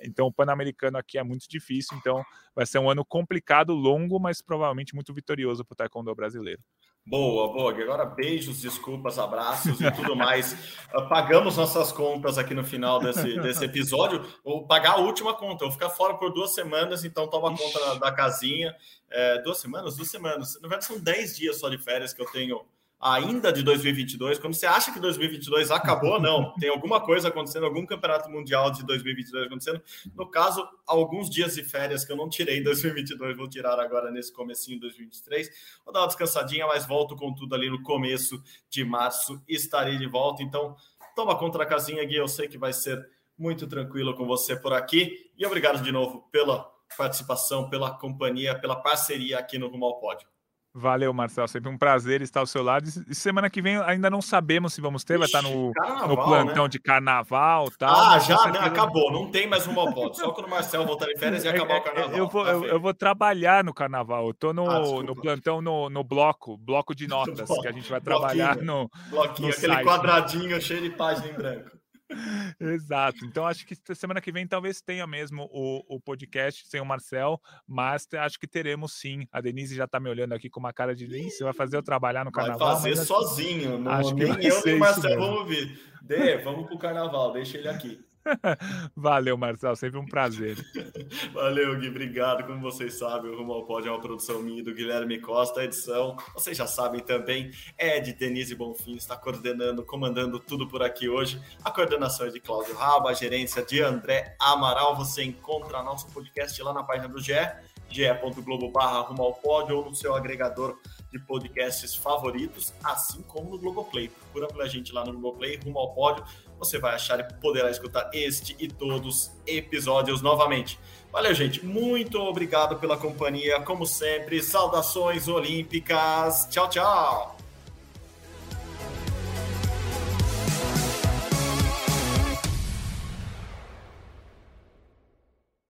Então, o Pan-Americano aqui é muito difícil. Então, vai ser um ano complicado, longo, mas provavelmente muito vitorioso para o Taekwondo brasileiro. Boa, boa. Agora beijos, desculpas, abraços e tudo mais. Ah, pagamos nossas contas aqui no final desse, desse episódio. Vou pagar a última conta. Eu vou ficar fora por duas semanas, então toma conta da, da casinha. É, duas semanas? Duas semanas. Na verdade, são dez dias só de férias que eu tenho ainda de 2022, quando você acha que 2022 acabou, não, tem alguma coisa acontecendo, algum campeonato mundial de 2022 acontecendo. No caso, alguns dias de férias que eu não tirei em 2022, vou tirar agora nesse comecinho de 2023. Vou dar uma descansadinha, mas volto com tudo ali no começo de março, estarei de volta. Então, toma conta da casinha, Gui, eu sei que vai ser muito tranquilo com você por aqui. E obrigado de novo pela participação, pela companhia, pela parceria aqui no Rumo ao Pódio. Valeu, Marcelo. Sempre um prazer estar ao seu lado. E semana que vem ainda não sabemos se vamos ter, vai estar no, carnaval, no plantão né? de carnaval tal. Ah, já né? acabou, não tem mais uma volta. Só quando o Marcelo voltar em férias e é, acabar o é, carnaval. Eu vou, tá eu, eu, vou trabalhar no carnaval. Eu tô no, ah, no plantão no, no bloco, bloco de notas, que a gente vai trabalhar no. Bloquinho, no aquele site. quadradinho cheio de página em branco. Exato. Então acho que semana que vem talvez tenha mesmo o, o podcast sem o Marcel, mas acho que teremos sim. A Denise já tá me olhando aqui com uma cara de Ih, você vai fazer eu trabalhar no carnaval. Vai fazer sozinho, não, acho nem eu nem o Marcel vamos vir. Dê, vamos pro carnaval, deixa ele aqui. Valeu, Marcel, sempre um prazer. Valeu, Gui, obrigado. Como vocês sabem, o Rumo ao Pódio é uma produção minha do Guilherme Costa. Edição, vocês já sabem também, é de Denise Bonfim, está coordenando, comandando tudo por aqui hoje. A coordenação é de Cláudio Raba, a gerência de André Amaral. Você encontra nosso podcast lá na página do GE, ge.globo barra Pódio ou no seu agregador de podcasts favoritos, assim como no Globoplay. Procura pela gente lá no Globoplay, rumo ao pódio. Você vai achar e poderá escutar este e todos episódios novamente. Valeu, gente. Muito obrigado pela companhia. Como sempre, saudações olímpicas. Tchau, tchau.